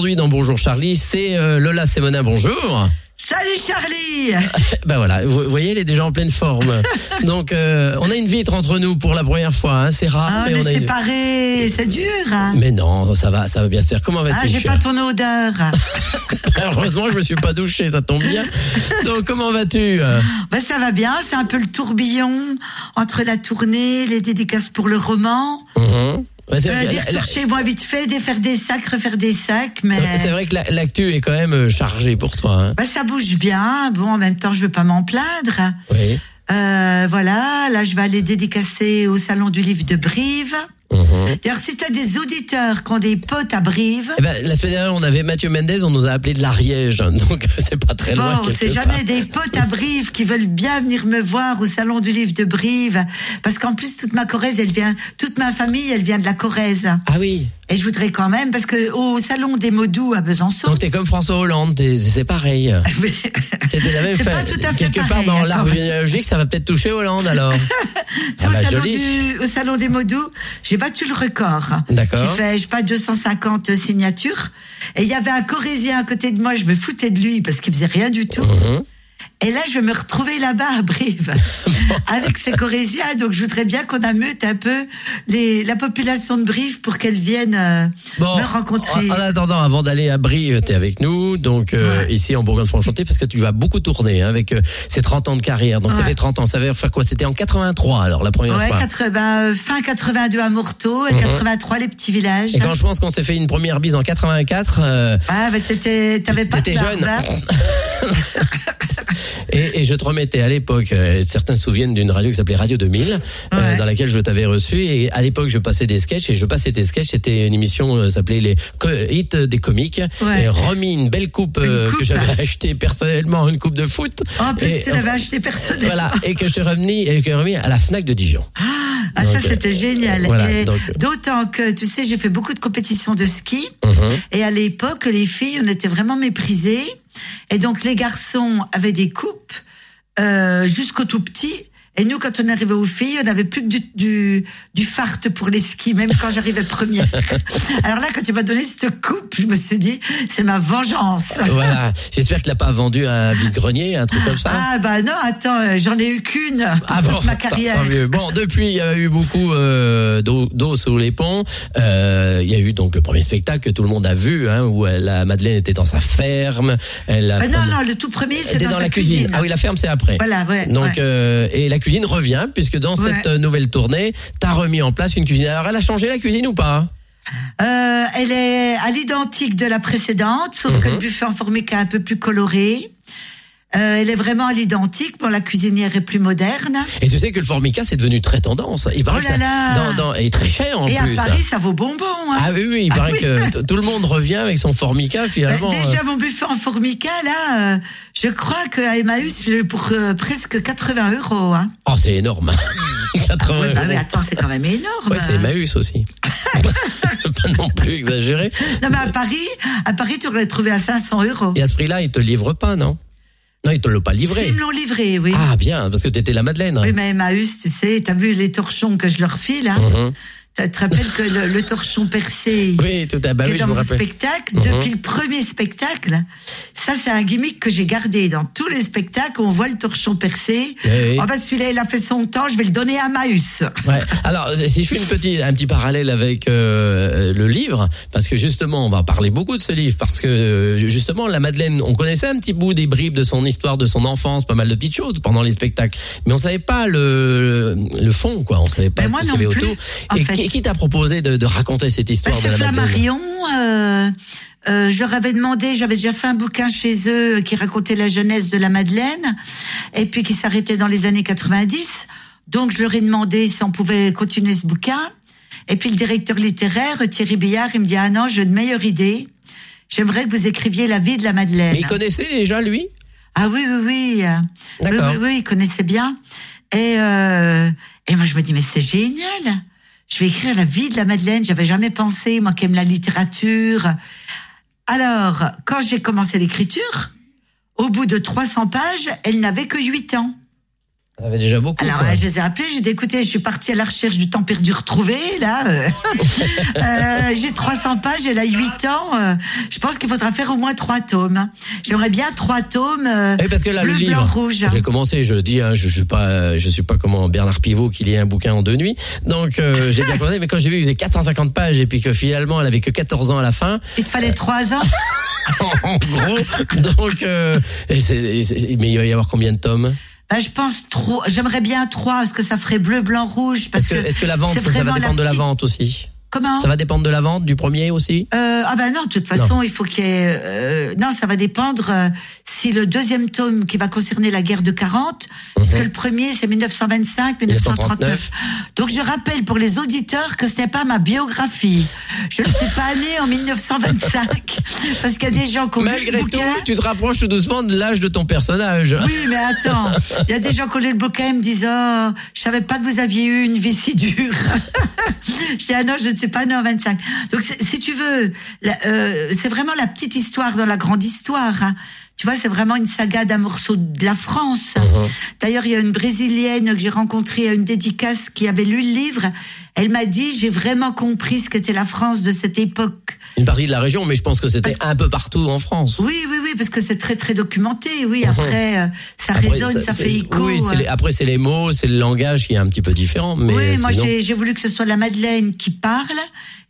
aujourd'hui dans Bonjour Charlie, c'est euh, Lola Sémonin, bonjour. Salut Charlie Ben voilà, vous voyez, elle est déjà en pleine forme. Donc, euh, on a une vitre entre nous pour la première fois, hein, c'est rare. Ah, mais mais on a une- séparé, c'est dur. hein. Mais non, ça va, ça va bien se faire. Comment vas-tu Ah, j'ai pas ton odeur. Heureusement, je me suis pas douché, ça tombe bien. Donc, comment vas-tu Ben, ça va bien, c'est un peu le tourbillon entre la tournée, les dédicaces pour le roman, Mhm. Ouais, euh, dire chez moi vite fait, défaire des sacs, refaire des sacs, mais C'est vrai que la- l'actu est quand même euh, chargée pour toi. Hein. ben, ça bouge bien. Bon, en même temps, je veux pas m'en plaindre. Oui. Euh, voilà, là, je vais aller dédicacer au Salon du Livre de Brive. Mhm. D'ailleurs, si tu as des auditeurs qui ont des potes à Brive, Eh ben, la semaine dernière, on avait Mathieu Mendez, on nous a appelé de l'Ariège, donc c'est pas très loin. Bon, c'est jamais des potes à Brive qui veulent bien venir me voir au salon du livre de Brive, parce qu'en plus toute ma Corrèze, elle vient, toute ma famille, elle vient de la Corrèze. Ah oui. Et je voudrais quand même, parce que au salon des Modou à Besançon. Donc t'es comme François Hollande, c'est pareil. C'était la même C'est pas tout à fait Quelque part pareil, dans même. généalogique, ça va peut-être toucher Hollande alors. Ah au, bah, salon joli. du, au salon des Modou, j'ai battu le record. D'accord. J'ai fait, je sais pas, 250 signatures. Et il y avait un Corrézien à côté de moi, je me foutais de lui parce qu'il faisait rien du tout. Mhm. Et là, je vais me retrouver là-bas à Brive avec ces Corésiens. Donc, je voudrais bien qu'on ameute un peu les, la population de Brive pour qu'elle vienne euh, Bon, me rencontrer. en, en attendant, avant d'aller à Brive, t'es avec nous, donc euh, Ouais. ici en Bourgogne-Franche-Comté, parce que tu vas beaucoup tourner hein, avec euh, ces 30 ans de carrière. Donc ça fait 30 ans. Ça veut faire quoi? C'était en 83 alors la première Ouais, fois. 80, euh, fin 82 à Morteau et Mhm. 83 les petits villages. Et quand je pense qu'on s'est fait une première bise en 84, euh, Ah, bah, t'étais, t'avais pas T'étais jeune. Et, et je te remettais à l'époque, euh, certains se souviennent d'une radio qui s'appelait Radio 2000, euh, dans laquelle je t'avais reçu. Et à l'époque, je passais des sketchs et je passais tes sketchs. C'était une émission euh, s'appelait les hits des comiques. Ouais. Et remis une belle coupe, euh, Une coupe, que j'avais achetée personnellement, une coupe de foot. En plus, Et, tu l'avais acheté personnellement. Voilà, et que je t'ai remis, et que j'ai remis à la Fnac de Dijon. Ah, ça, Donc, c'était génial. voilà, Et D'autant que, tu sais, j'ai fait beaucoup de compétitions de ski. Mhm. Et à l'époque, les filles, on était vraiment méprisées. Et donc, les garçons avaient des coupes euh, jusqu'au tout petit. Et nous, quand on arrivait aux filles, on n'avait plus que du, du, du fart pour les skis, même quand j'arrivais première. Alors là, quand tu m'as donné cette coupe, je me suis dit, c'est ma vengeance. Voilà. J'espère que tu l'as pas vendu à un vide-grenier, un truc comme ça. Ah bah non, attends, euh, j'en ai eu qu'une pour toute ma carrière. tant mieux. Bon, depuis, il y a eu beaucoup euh, d'eau sous les ponts. Euh, il y a eu donc le premier spectacle que tout le monde a vu, hein, où elle- la Madeleine était dans sa ferme. Elle a Ah non, non, le tout premier, c'est dans, dans, la cuisine. Ah oui, la ferme, c'est après. Voilà, ouais. Donc, ouais. euh, et la cuisine revient, puisque dans Ouais. cette euh, nouvelle tournée, t'as remis en place une cuisine. Alors, elle a changé la cuisine ou pas? Euh, elle est à l'identique de la précédente, sauf que Mhm. le buffet en formica est un peu plus coloré. Euh, elle est vraiment à l'identique. Bon, la cuisinière est plus moderne. Et tu sais que le formica, c'est devenu très tendance. Il paraît Oh que là ça, là. Dans, dans, et très cher en Et plus. à Paris, ça vaut bonbon. Hein. Ah oui, oui, il Ah paraît oui. que tout le monde revient avec son formica finalement. déjà, mon buffet en formica, là, euh, je crois qu'à Emmaüs, je pour euh, presque 80 euros. Hein. Oh, c'est énorme. 80 Ouais, bah, mais attends, c'est quand même énorme. Ouais, c'est Emmaüs aussi. pas non plus exagéré. Non, mais à Paris, à Paris, tu aurais trouvé à 500 euros. Et à ce prix-là, ils te livrent pas, non? Non, ils te l'ont pas livré. Ils me l'ont livré, oui. Ah bien, parce que t'étais la Madeleine. Oui, mais Emmaüs, tu sais, t'as vu les torchons que je leur file, hein Mhm. Tu te rappelles que le, le torchon percé, Oui, tout à bah oui, je dans me mon spectacle, Mhm. depuis le premier spectacle, ça c'est un gimmick que j'ai gardé. Dans tous les spectacles, on voit le torchon percé. Oui, oui. Oh bah celui-là, il a fait son temps, je vais le donner à Emmaüs. Ouais. Alors, si je fais une petite, un petit parallèle avec euh, le livre, parce que justement, on va parler beaucoup de ce livre, parce que euh, justement, la Madeleine, on connaissait un petit bout des bribes de son histoire, de son enfance, pas mal de petites choses pendant les spectacles, mais on savait pas le le fond, quoi. On savait pas Ben, moi ce qu'il y avait autour. en Et fait. Qui, t'a proposé de, de raconter cette histoire Parce de la Flammarion, euh, euh, je leur avais demandé, j'avais déjà fait un bouquin chez eux qui racontait la jeunesse de la Madeleine, et puis qui s'arrêtait dans les années 90. Donc je leur ai demandé si on pouvait continuer ce bouquin. Et puis le directeur littéraire, Thierry Billard, il me dit, ah non, j'ai une meilleure idée. J'aimerais que vous écriviez la vie de la Madeleine. Mais il connaissait déjà lui? Ah oui, oui, oui. Oui, D'accord. oui, oui, il connaissait bien. Et, euh, et moi, je me dis, mais c'est génial. Je vais écrire la vie de la Madeleine. J'avais jamais pensé, moi qui aime la littérature. Alors, quand j'ai commencé l'écriture, au bout de 300 pages, elle n'avait que 8 ans. Ça avait déjà beaucoup. Alors, quoi. euh, je les ai appelés, j'ai dit, écoutez, je suis partie à la recherche du temps perdu retrouvé, là. euh. Euh, j'ai 300 pages, elle a 8 ans. euh, je pense qu'il faudra faire au moins 3 tomes. J'aimerais bien 3 tomes Oui, parce que là, bleu, le livre, blanc, rouge. j'ai commencé, je le dis, hein, je, je suis pas, je suis pas comme Bernard Pivot qui lit un bouquin en deux nuits. Donc, j'ai bien commencé, mais quand j'ai vu qu'il faisait 450 pages et puis que finalement, elle avait que 14 ans à la fin, Il te fallait 3 ans en gros, donc, euh, et mais il va y avoir combien de tomes? Bah, je pense trop. J'aimerais bien 3, parce que ça ferait bleu, blanc, rouge. Parce Est-ce que, est-ce que la vente, ça, ça va dépendre de la vente aussi? Comment Ça va dépendre de la vente du premier aussi? Euh, ah ben non, de toute façon, il faut qu'il y ait... euh, non, ça va dépendre euh, si le deuxième tome qui va concerner la guerre de 40, parce Mhm. que le premier c'est 1925, 1939. Donc je rappelle pour les auditeurs que ce n'est pas ma biographie. Je ne suis pas née en 1925, parce qu'il y a des gens qui ont lu le Malgré tout, bouquin. tu te rapproches tout doucement de l'âge de ton personnage. Oui, mais attends, il y a des gens qui ont lu le bouquin et me disent oh, je savais pas que vous aviez eu une vie si dure. je dis ah non, je ne suis pas née en 25. Donc c'est- si tu veux, euh, c'est vraiment la petite histoire dans la grande histoire. hein. Tu vois, c'est vraiment une saga d'un morceau de la France. Mhm. D'ailleurs, il y a une brésilienne que j'ai rencontrée à une dédicace qui avait lu le livre. Elle m'a dit j'ai vraiment compris ce qu'était la France de cette époque. Une partie de la région, mais je pense que c'était un peu partout en France. Oui, oui, oui, parce que c'est très très documenté. Oui, Mhm. après euh, ça Après, résonne, ça fait écho. Oui, c'est euh. les- après c'est les mots, c'est le langage qui est un petit peu différent. Mais oui, moi sinon- j'ai voulu que ce soit la Madeleine qui parle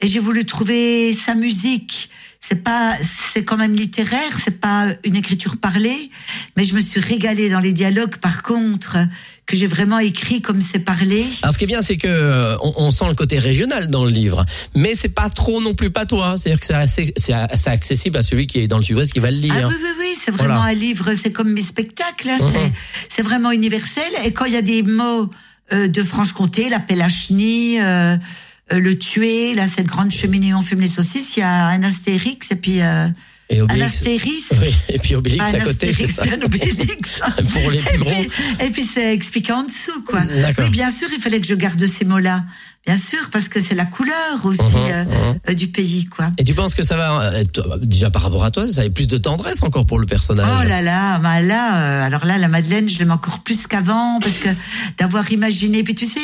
et j'ai voulu trouver sa musique. C'est pas, c'est quand même littéraire, c'est pas une écriture parlée, mais je me suis régalée dans les dialogues. Par contre, que j'ai vraiment écrit comme c'est parlé. Alors ce qui est bien, c'est que euh, on, on sent le côté régional dans le livre, mais c'est pas trop non plus patois. C'est-à-dire que c'est assez, c'est accessible à celui qui est dans le Sud-Ouest qui va le lire. Ah oui, oui, oui, c'est vraiment Voilà. un livre, c'est comme mes spectacles, hein, Mhm. c'est, c'est vraiment universel. Et quand il y a des mots euh, de Franche-Comté, la euh, euh, le tuer, là, cette grande cheminée où on fume les saucisses, il y a un astérix et puis euh, Et un astérisque. Oui, et puis Obélix un à côté. c'est astérix, ça. puis un obélix. Pour les Et plus gros. puis, et puis c'est expliqué en dessous, quoi. Oui, bien sûr, il fallait que je garde ces mots-là. Bien sûr, parce que c'est la couleur aussi Mhm, euh, euh, du pays, quoi. Et tu penses que ça va déjà par rapport à toi, ça a plus de tendresse encore pour le personnage. Oh là là, bah là, euh, alors là, la Madeleine, je l'aime encore plus qu'avant parce que d'avoir imaginé, puis tu sais,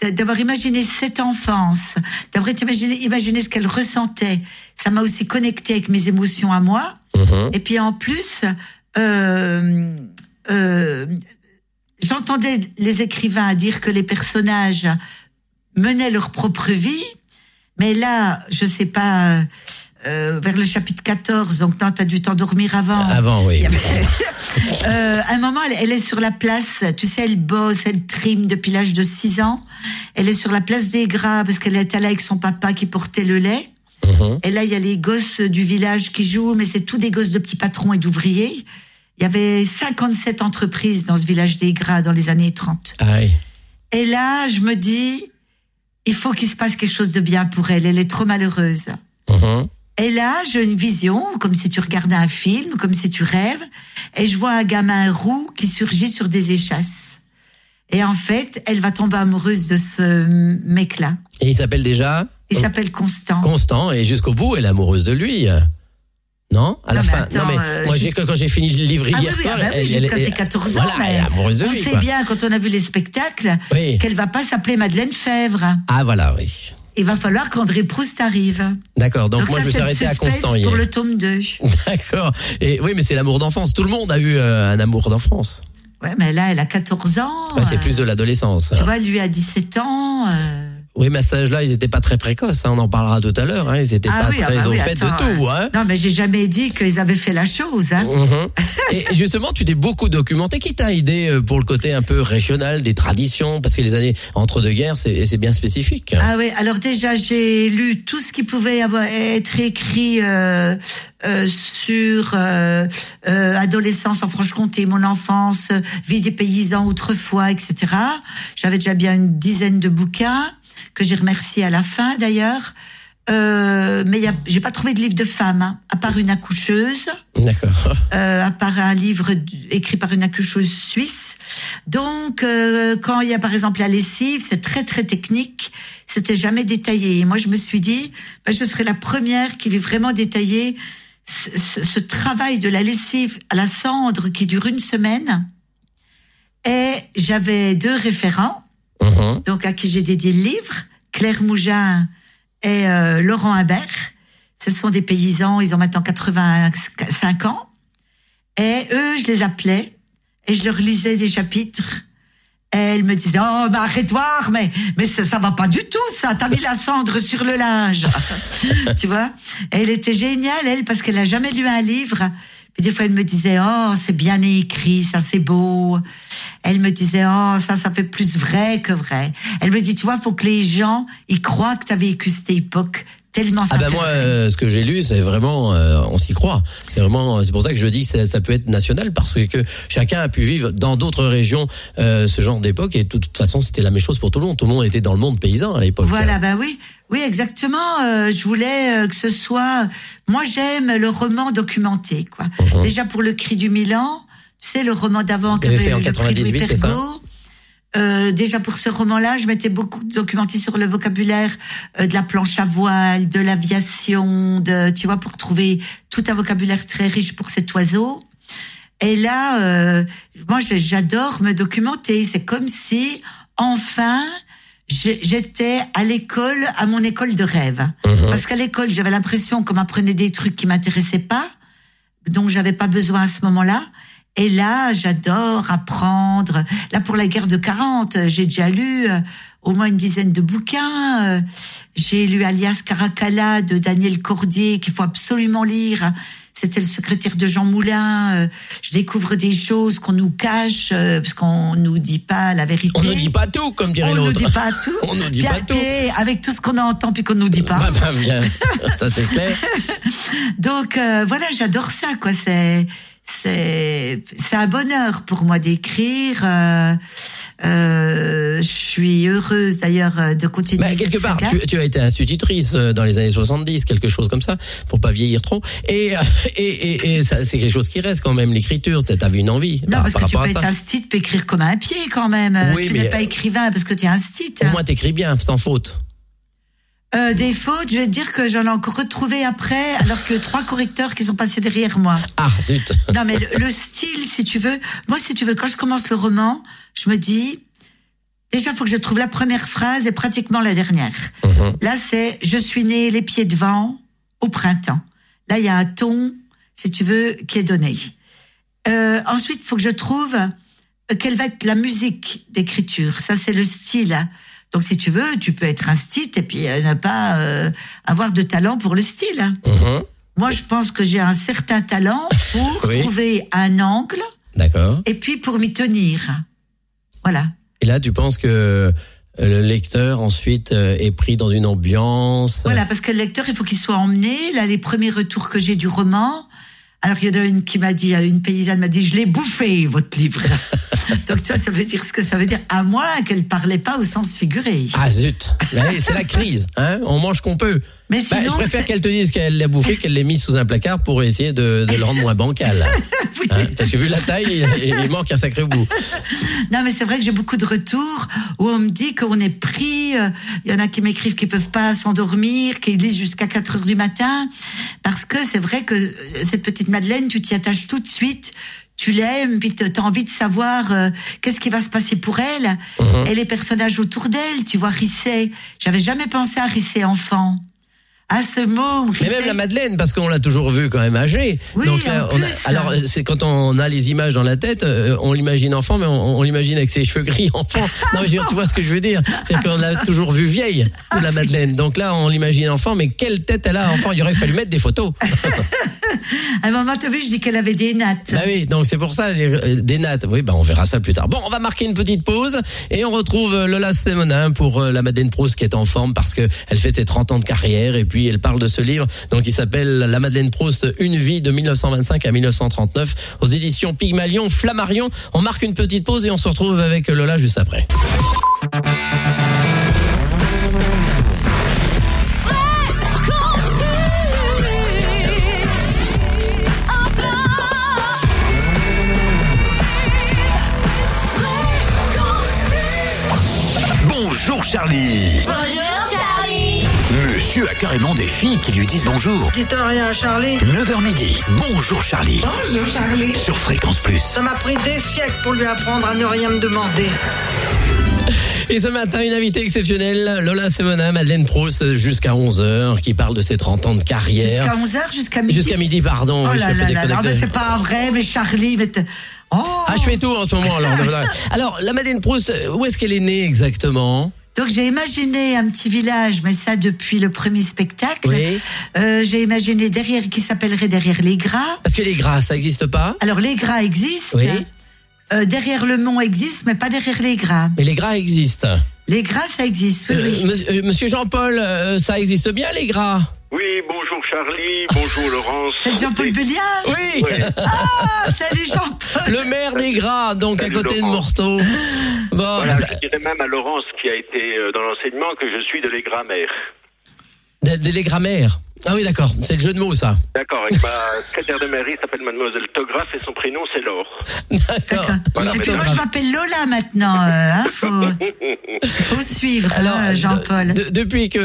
d'avoir imaginé cette enfance, d'avoir imaginé, imaginé ce qu'elle ressentait, ça m'a aussi connecté avec mes émotions à moi. Mhm. Et puis en plus, euh, euh, j'entendais les écrivains dire que les personnages menaient leur propre vie, mais là, je sais pas, euh, vers le chapitre 14, donc non, t'as dû t'endormir avant. Avant, oui. Avait- Euh, à un moment, elle, elle est sur la place, tu sais, elle bosse, elle trime depuis l'âge de 6 ans. Elle est sur la place des Gras parce qu'elle était là avec son papa qui portait le lait. Mhm. Et là, il y a les gosses du village qui jouent, mais c'est tous des gosses de petits patrons et d'ouvriers. Il y avait 57 entreprises dans ce village des Gras dans les années 30. Ah oui. Et là, je me dis, il faut qu'il se passe quelque chose de bien pour elle. Elle est trop malheureuse. Mhm. Et là, j'ai une vision, comme si tu regardais un film, comme si tu rêves, et je vois un gamin roux qui surgit sur des échasses. Et en fait, elle va tomber amoureuse de ce mec-là. Et il s'appelle déjà Il s'appelle Constant. Constant et jusqu'au bout, elle est amoureuse de lui. Non? À la Non, fin. attends, non mais euh, moi, j'ai jusqu'à- quand j'ai fini le livre Ah oui, hier oui, soir, ah bah oui, jusqu'à ses 14 ans. Voilà, mais elle est amoureuse de on lui. sait quoi. bien, quand on a vu les spectacles, Oui. qu'elle va pas s'appeler Madeleine Fèvre. Ah voilà, oui. Il va falloir qu'André Proust arrive. D'accord. Donc, moi, ça, je me suis arrêté à Constant hier. pour le tome 2. D'accord. Et oui, mais c'est l'amour d'enfance. Tout le monde a eu euh, un amour d'enfance. Ouais, mais là, elle a 14 ans. Ouais, c'est euh, plus de l'adolescence. Tu vois, lui a 17 ans. euh, Oui, mais à cet âge-là, ils n'étaient pas très précoces. hein, on en parlera tout à l'heure. Hein, ils n'étaient Ah pas oui, ah très bah au oui, fait attends, de tout. Hein. Non, mais j'ai jamais dit qu'ils avaient fait la chose. Hein. Mhm. Et justement, tu t'es beaucoup documenté. Qui t'a aidé euh, pour le côté un peu régional des traditions? Parce que les années entre deux guerres, c'est bien spécifique. Ah oui, alors déjà j'ai lu tout ce qui pouvait avoir, être écrit euh, euh, sur euh, euh, adolescence en Franche-Comté, mon enfance, euh, vie des paysans autrefois, etc. J'avais déjà bien une dizaine de bouquins que j'ai remerciés à la fin d'ailleurs. Euh, mais j'ai pas trouvé de livre de femme, hein, à part une accoucheuse. D'accord. euh, à part un livre écrit par une accoucheuse suisse. Donc, euh, quand il y a par exemple la lessive, c'est très très technique. C'était jamais détaillé. Et moi, je me suis dit, ben, je serai la première qui va vraiment détailler ce, ce- ce travail de la lessive à la cendre qui dure une semaine. Et j'avais deux référents, Mhm. donc à qui j'ai dédié le livre, Claire Mougin et euh, Laurent Imbert. Ce sont des paysans, ils ont maintenant 85 ans. Et eux, je les appelais et je leur lisais des chapitres. Et elles me disaient, oh, mais arrête-toi, mais, mais ça, ça va pas du tout, ça. T'as mis la cendre sur le linge. tu vois? Elle était géniale, elle, parce qu'elle a jamais lu un livre. Puis des fois, elle me disait, oh, c'est bien écrit, ça, c'est beau. Elle me disait, oh, ça, ça fait plus vrai que vrai. Elle me dit, tu vois, faut que les gens, ils croient que t'as vécu cette époque tellement ça Ah ben fait moi, euh, ce que j'ai lu, c'est vraiment, euh, on s'y croit. C'est vraiment, c'est pour ça que je dis que ça, ça peut être national parce que chacun a pu vivre dans d'autres régions euh, ce genre d'époque et de toute façon, c'était la même chose pour tout le monde. Tout le monde était dans le monde paysan à l'époque. Voilà, ben oui, oui, exactement. Euh, je voulais euh, que ce soit. Moi, j'aime le roman documenté, quoi. Mhm. Déjà pour le Cri du Milan, sais, le roman d'avant qui T'avais avait fait en eu le prix Louis 98, c'est ça. Euh, déjà pour ce roman-là, je m'étais beaucoup documenté sur le vocabulaire euh, de la planche à voile, de l'aviation, de tu vois pour trouver tout un vocabulaire très riche pour cet oiseau. Et là, euh, moi, j'adore me documenter. C'est comme si, enfin, j'étais à l'école, à mon école de rêve. Mhm. Parce qu'à l'école, j'avais l'impression qu'on m'apprenait des trucs qui m'intéressaient pas, dont j'avais pas besoin à ce moment-là. Et là, j'adore apprendre. Là, pour la guerre de 40, euh, j'ai déjà lu euh, au moins une dizaine de bouquins. Euh, J'ai lu Alias Caracalla de Daniel Cordier, qu'il faut absolument lire. C'était le secrétaire de Jean Moulin. Euh, Je découvre des choses qu'on nous cache, parce qu'on nous dit pas la vérité. On ne dit pas tout, comme dirait On nous l'autre. dit pas tout. On nous dit Puis pas tout. Avec tout ce qu'on entend puis qu'on nous dit pas. Bah, bah, bien. ça c'est clair. Donc euh, voilà, j'adore ça quoi. C'est c'est c'est un bonheur pour moi d'écrire. Euh, euh, je suis heureuse d'ailleurs de continuer. Bah, cette quelque part, saga. tu, tu as été institutrice euh, dans les années 70, quelque chose comme ça, pour pas vieillir trop. Et, et, et, et ça, c'est quelque chose qui reste quand même, l'écriture. T'as vu une envie Non, par, parce par que tu peux être style, tu peux écrire comme un pied quand même. Oui, tu n'es pas écrivain parce que tu es un style. Au moins, t'écris bien, sans faute. Euh, des fautes, je vais te dire que j'en ai encore retrouvé après, alors que trois correcteurs qui sont passés derrière moi. Ah, zut. Non, mais le, le style, si tu veux, moi, si tu veux, quand je commence le roman, je me dis, déjà, il faut que je trouve la première phrase et pratiquement la dernière. Mhm. Là, c'est je suis né les pieds devant au printemps. Là, il y a un ton, si tu veux, qui est donné. Euh, ensuite, il faut que je trouve euh, quelle va être la musique d'écriture. Ça, c'est le style. Donc, si tu veux, tu peux être un style et puis euh, ne pas euh, avoir de talent pour le style. Mhm. Moi, je pense que j'ai un certain talent pour Oui. trouver un angle D'accord. et puis pour m'y tenir. Voilà. Et là, tu penses que euh, le lecteur ensuite est pris dans une ambiance? Voilà, parce que le lecteur, il faut qu'il soit emmené. Là, les premiers retours que j'ai du roman. Alors, il y en a une qui m'a dit, une paysanne m'a dit, je l'ai bouffé, votre livre. Donc, tu vois, ça veut dire ce que ça veut dire, à moins qu'elle parlait pas au sens figuré. Ah zut. C'est la crise. Hein On mange qu'on peut. Mais Bah, sinon, je préfère qu'elle te dise qu'elle l'a bouffé, qu'elle l'ait mis sous un placard pour essayer de, de le rendre moins bancal. Oui. Hein, parce que vu la taille, il, il manque un sacré bout. Non, mais c'est vrai que j'ai beaucoup de retours où on me dit qu'on est pris. euh, Il y en a qui m'écrivent qu'ils peuvent pas s'endormir, qu'ils lisent jusqu'à 4 heures du matin. Parce que c'est vrai que euh, cette petite Madeleine, tu t'y attaches tout de suite. Tu l'aimes, puis tu as envie de savoir euh, qu'est-ce qui va se passer pour elle. Mhm. Et les personnages autour d'elle, tu vois, Risset. J'avais jamais pensé à Risset enfant. À ce mot, Mais même la Madeleine, parce qu'on l'a toujours vue quand même âgée. Oui, Donc là, en on a- plus. alors euh, c'est quand on a les images dans la tête, euh, on l'imagine enfant, mais on, on l'imagine avec ses cheveux gris enfant. Non, mais tu vois ce que je veux dire C'est qu'on l'a toujours vue vieille, la Madeleine. Donc là, on l'imagine enfant, mais quelle tête elle a enfant Il aurait fallu mettre des photos. À un moment, t'as vu, je dis qu'elle avait des nattes. Bah oui, donc c'est pour ça euh, des nattes. Oui, bah on verra ça plus tard. Bon, on va marquer une petite pause et on retrouve euh, Lola Stemonin pour euh, la Madeleine Proust qui est en forme parce que elle fait ses 30 ans de carrière et puis elle parle de ce livre donc il s'appelle La Madeleine Proust une vie de 1925 à 1939 aux éditions Pygmalion Flammarion. On marque une petite pause et on se retrouve avec Lola juste après. Bonjour Charlie. Bonjour Charlie. Monsieur a carrément des filles qui lui disent bonjour. Dites rien à Charlie. 9h midi, bonjour Charlie. Bonjour Charlie. Sur Fréquence Plus. Ça m'a pris des siècles pour lui apprendre à ne rien me demander. Et ce matin, une invitée exceptionnelle, Lola Semona, Madeleine Proust, jusqu'à 11h, qui parle de ses 30 ans de carrière. Jusqu'à 11h, jusqu'à midi. Jusqu'à midi, pardon. Oh là je là c'est pas vrai, mais Charlie, mais Oh Ah, je fais tout en ce moment. Alors, alors la Madeleine Proust, où est-ce qu'elle est née exactement? Donc j'ai imaginé un petit village, mais ça depuis le premier spectacle. Oui. Euh, j'ai imaginé derrière, qui s'appellerait derrière les gras. Parce que les gras, ça n'existe pas Alors les gras existent. Oui. Euh, derrière le mont existe, mais pas derrière les gras. Mais les gras existent. Les gras, ça existe. oui, Euh, monsieur, Jean-Paul, euh, ça existe bien les gras? Oui, bonjour Charlie, bonjour Laurence. C'est Jean-Paul Béliard Oui Ouais. Ah, salut Jean-Paul Le maire des gras, donc à côté de. Morteau. Bon, Voilà, ça- je dirais même à Laurence qui a été euh, dans l'enseignement que je suis de l'égrammaire. des, des- les grammaires. Ah oui, d'accord, c'est le jeu de mots, ça. D'accord, avec ma secrétaire de mairie s'appelle Mademoiselle Tographe et son prénom c'est Laure. D'accord. Voilà, moi, je m'appelle Lola maintenant. euh, hein, faut, faut suivre, Alors, hein, Jean-Paul. de- depuis que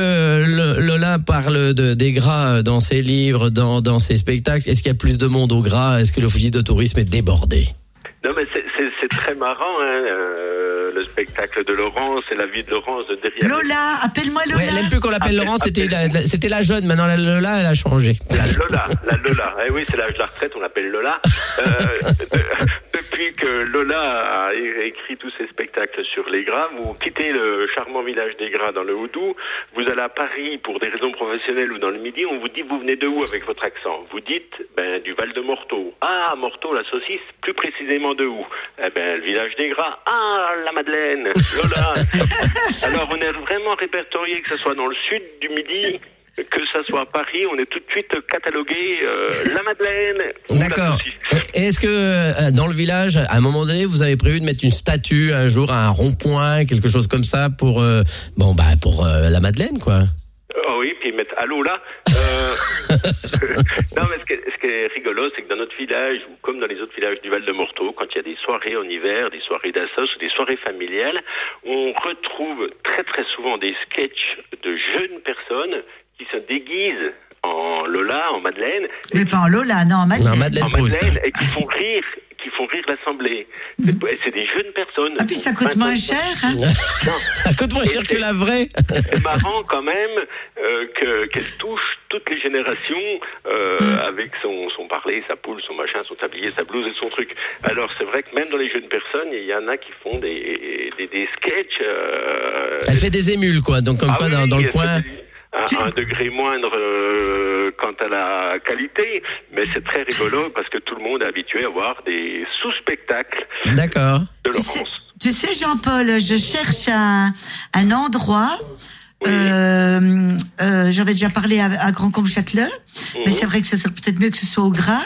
le- Lola parle de, des gras dans ses livres, dans, dans ses spectacles, est-ce qu'il y a plus de monde au gras? Est-ce que l'office de tourisme est débordé? Non mais c'est- très marrant, hein, euh, le spectacle de Laurence et la vie de Laurence de derrière. Lola, appelle-moi Lola. Ouais, Elle aime plus qu'on l'appelle Appelle- Laurent, c'était la, la- c'était la jeune, maintenant la Lola, elle a changé. La Lola, la Lola. Eh oui, c'est l'âge de la retraite, on l'appelle Lola. Euh, de- depuis que Lola a écrit tous ses spectacles sur les Gras, vous quittez le charmant village des Gras dans le Houdou, vous allez à Paris pour des raisons professionnelles ou dans le Midi, on vous dit vous venez de où avec votre accent? Vous dites ben du Val de Morteau. Ah, Morteau, la saucisse, plus précisément de où? Eh ben le village des Gras. Ah, la Madeleine, Lola. Alors on est vraiment répertorié que ce soit dans le sud du Midi. Que ça soit à Paris, on est tout de suite catalogué euh, la Madeleine. D'accord. Est-ce que euh, dans le village, à un moment donné, vous avez prévu de mettre une statue un jour à un rond-point, quelque chose comme ça pour euh, bon bah pour euh, la Madeleine quoi? Oh oui, puis mettent allô là. Non, mais ce qui est, ce qui est rigolo, c'est que dans notre village, ou comme dans les autres villages du Val de Morteau, quand il y a des soirées en hiver, des soirées d'assos ou des soirées familiales, on retrouve très très souvent des sketchs de jeunes personnes qui se déguisent en Lola, en Madeleine, Mais pas en Lola, non, en Madeleine. Non, Madeleine en. Madeleine, et qui font rire, qui font rire l'assemblée. C'est c'est des jeunes personnes. Ah, puis ça coûte moins cher. Hein. Ça coûte moins cher que la vraie. C'est marrant quand même euh, que qu'elle touche toutes les générations euh, avec son, son parler, sa poule, son machin, son tablier, sa blouse et son truc. Alors c'est vrai que même dans les jeunes personnes, il y en a qui font des, des, des sketchs. euh, Elle fait des émules quoi, donc comme ah quoi oui, dans, dans le coin. À un degré moindre euh, quant à la qualité, mais c'est très rigolo parce que tout le monde est habitué à voir des sous-spectacles D'accord. de Tu sais, Laurence. tu sais, Jean-Paul, je cherche un, un endroit. Oui. Euh, euh, J'avais déjà parlé à, à Grand Combe Châteleux, Mhm. mais c'est vrai que ce serait peut-être mieux que ce soit au Gras,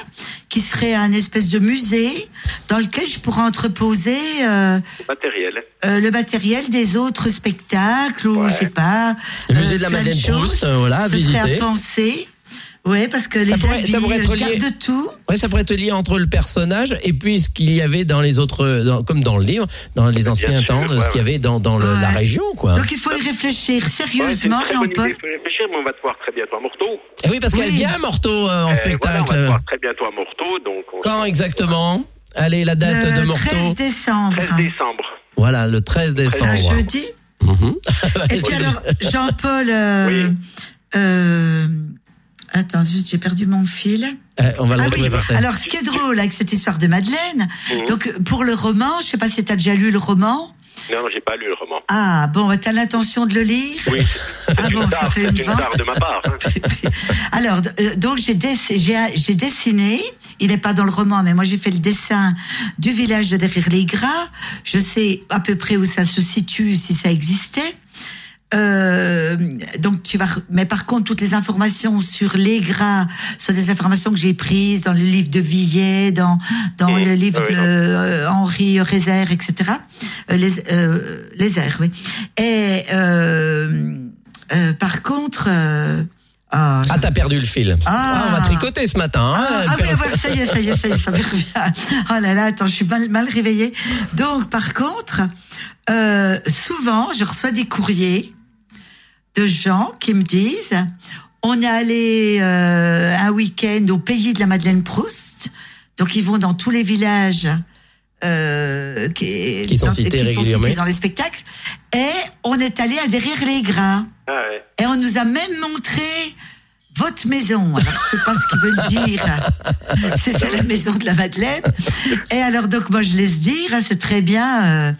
qui serait un espèce de musée dans lequel je pourrais entreposer euh, Matériel. euh, le matériel des autres spectacles ou Ouais. je sais pas. Le musée euh, de la plein Madeleine choses. Proust, euh, voilà, à Ce visiter. serait à penser. Ouais, parce que les pourrait- habits, ça pourrait être je lié- garde tout. Ouais, ça pourrait être lié entre le personnage et puis ce qu'il y avait dans les autres, dans- comme dans le livre, dans les anciens sûr, temps, de ouais, ce qu'il y avait dans, dans le- la région, quoi. Donc il faut y réfléchir sérieusement, Jean-Paul. idée, faut y réfléchir, mais on va te voir très bientôt à Morteau. Et oui, parce qu'elle Oui. vient à Morteau euh, en Euh, spectacle. voilà, on va te voir très bientôt à Morteau, donc on- Quand exactement? Allez, la date Le de Morteau. 13 décembre. 13 décembre. Voilà, le 13 Un décembre. jeudi. Mhm. Et puis alors, Jean-Paul, euh, Oui. Attends, juste, j'ai perdu mon fil. Euh, on va le Ah retrouver oui. par. Alors, ce qui est drôle avec cette histoire de Madeleine, Mhm. donc pour le roman, je sais pas si tu as déjà lu le roman. Non, j'ai pas lu le roman. Ah, bon, tu as l'intention de le lire Oui, Ah bon, ça fait c'est une une vente. de ma part. hein. Alors, euh, donc j'ai dess- j'ai j'ai dessiné, il n'est pas dans le roman, mais moi j'ai fait le dessin du village de derrière les Gras. Je sais à peu près où ça se situe, si ça existait. Euh, donc tu vas, re- mais par contre toutes les informations sur les gras sont des informations que j'ai prises dans le livre de Villet, dans dans Mmh. le livre Ah oui, de euh, Henri Rézère, etc. Euh, les euh, les airs, oui. Et euh, euh, par contre, euh, ah, Ah, t'as perdu le fil. Ah. on va tricoter ce matin. hein, ah, ah oui, voilà, ça y est, ça y est, ça y est, ça me revient. Oh là là, attends, je suis mal, mal réveillée. Donc, par contre, euh, souvent, je reçois des courriers de gens qui me disent on est allé euh, un week-end au pays de la Madeleine Proust. Donc ils vont dans tous les villages euh, qui, Qui sont dans- cités qui régulièrement. dans les spectacles. Et on est allé à Derrière-les-Gras. Ah ouais. Et on nous a même montré votre maison. Alors, je sais pas ce qu'ils veulent dire. C'est c'est la maison de la Madeleine. Et alors, donc, moi, je laisse dire, hein, c'est très bien euh,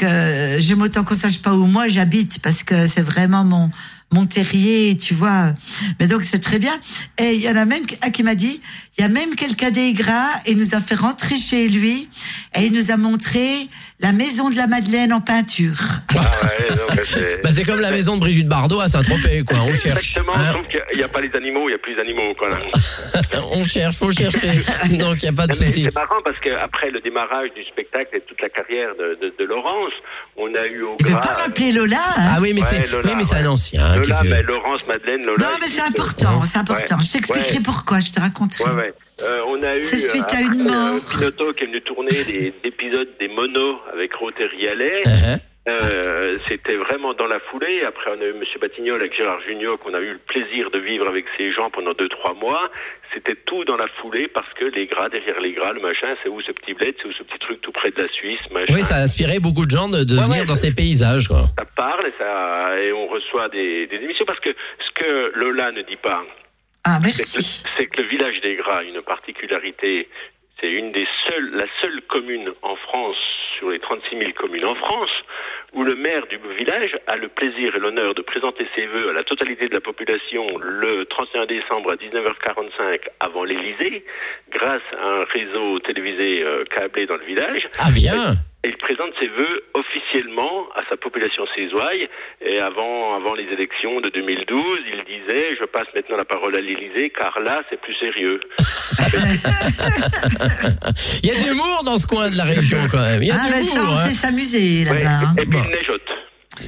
que j'aime autant qu'on sache pas où moi j'habite parce que c'est vraiment mon, mon terrier, tu vois. Mais donc, c'est très bien. Et il y en a même qui m'a dit, il y a même quelqu'un des gras et il nous a fait rentrer chez lui et il nous a montré la maison de la Madeleine en peinture. Ah ouais, c'est... Bah, c'est comme la maison de Brigitte Bardot à Saint-Tropez, quoi. On cherche. Exactement, hein. qu'il n'y a, pas les animaux, il n'y a plus les animaux. Quoi, là. on cherche, faut chercher. Donc, il n'y a pas de souci. C'est marrant parce qu'après le démarrage du spectacle et toute la carrière de, de, de Laurence, on a eu au Il veut gras... pas m'appeler Lola. hein. Ah oui, mais Ouais, c'est, Lola, oui, mais c'est un ouais. ancien. hein, Lola, mais Laurence, Madeleine, Lola... Non, mais c'est important, c'est important. Ouais. Je t'expliquerai Ouais. pourquoi, je te raconterai. Ouais, ouais. Euh, on a eu C'est suite à euh, une après, mort. euh, Pinotto qui est venu tourner des, des épisodes des monos avec Rotary Allais. Uh-huh. Euh, c'était vraiment dans la foulée. Après, on a eu Monsieur Batignol avec Gérard Junior qu'on a eu le plaisir de vivre avec ces gens pendant deux trois mois. C'était tout dans la foulée parce que les gras derrière les gras, le machin, c'est où ce petit bled, c'est où ce petit truc tout près de la Suisse, machin. Oui, ça a inspiré beaucoup de gens de, de Ouais, venir ouais, dans ces paysages, quoi. Ça parle et ça et on reçoit des, des émissions parce que ce que Lola ne dit pas, Ah, c'est que, merci. c'est que le village des Gras a une particularité. C'est une des seules, la seule commune en France, sur les 36 000 communes en France, où le maire du village a le plaisir et l'honneur de présenter ses vœux à la totalité de la population le 31 décembre à 19h45 avant l'Élysée, grâce à un réseau télévisé euh, câblé dans le village. Ah bien. Et il présente ses vœux officiellement à sa population sésoille. Et avant, avant les élections de 2012, il disait Je passe maintenant la parole à l'Élysée, car là, c'est plus sérieux. Il y a de l'humour dans ce coin de la région, quand même. Il y a Ah, de mais ça, l'humour. on hein. s'amuser là-bas. hein. Et puis Bon. il neigeote.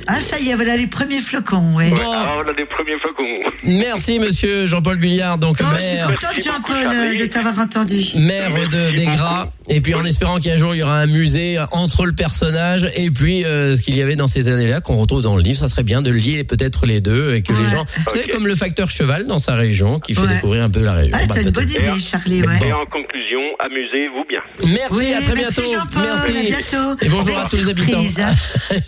Ah, ça y est, voilà les premiers flocons, ouais. Bon. Alors, on a des premiers flocons. Merci, monsieur Jean-Paul Bulliard, donc Oh, je suis maire. contente, Merci Jean-Paul, euh, de t'avoir entendu. maire Merci de des beaucoup. Gras et puis en espérant qu'un jour il y aura un musée entre le personnage et puis euh, ce qu'il y avait dans ces années-là qu'on retrouve dans le livre ça serait bien de lier peut-être les deux et que les gens vous savez Ok. comme le facteur cheval dans sa région qui fait Ouais. découvrir un peu la région Ah, Bah, t'as une bonne idée, Charlie, ouais. Et en conclusion, amusez-vous bien. merci Oui, à très merci, bientôt Jean-Paul, à bientôt. et bonjour à tous les habitants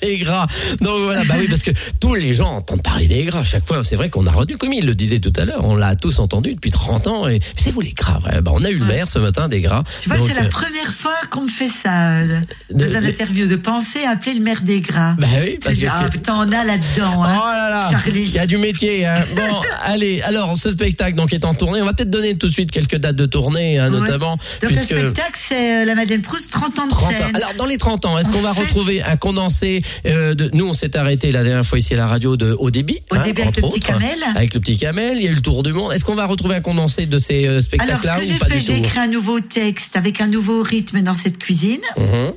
et gras donc voilà bah oui parce que tous les gens entendent parler des gras chaque fois c'est vrai qu'on a retenu comme il le disait tout à l'heure on l'a tous entendu depuis 30 ans et c'est vous les gras ouais. bah, on a eu le maire ce matin des gras Tu vois, c'est la euh, première fois qu'on me fait ça, euh, de- dans un interview, de penser à appeler le maire des gras. bah oui parce que ah, putain, on a là-dedans, Oh hein. là là, Charlie. il y a du métier. Hein. Bon, allez, alors ce spectacle donc est en tournée. On va peut-être donner tout de suite quelques dates de tournée, hein, Ouais. notamment Donc puisque le spectacle, c'est euh, la Madeleine Proust, 30 ans de 30 ans. scène. Alors dans les 30 ans, est-ce qu'on va fait- retrouver un condensé euh, de Nous, on s'est arrêté la dernière fois ici à la radio de Au débit, Au début avec le petit Camel. avec le petit Camel. Il y a eu le tour du monde. Est-ce qu'on va retrouver un condensé de ces euh, Alors, ce spectacles-là que ou j'ai pas fait, du j'ai tout écrit un nouveau texte avec un nouveau rythme dans cette cuisine. Mhm.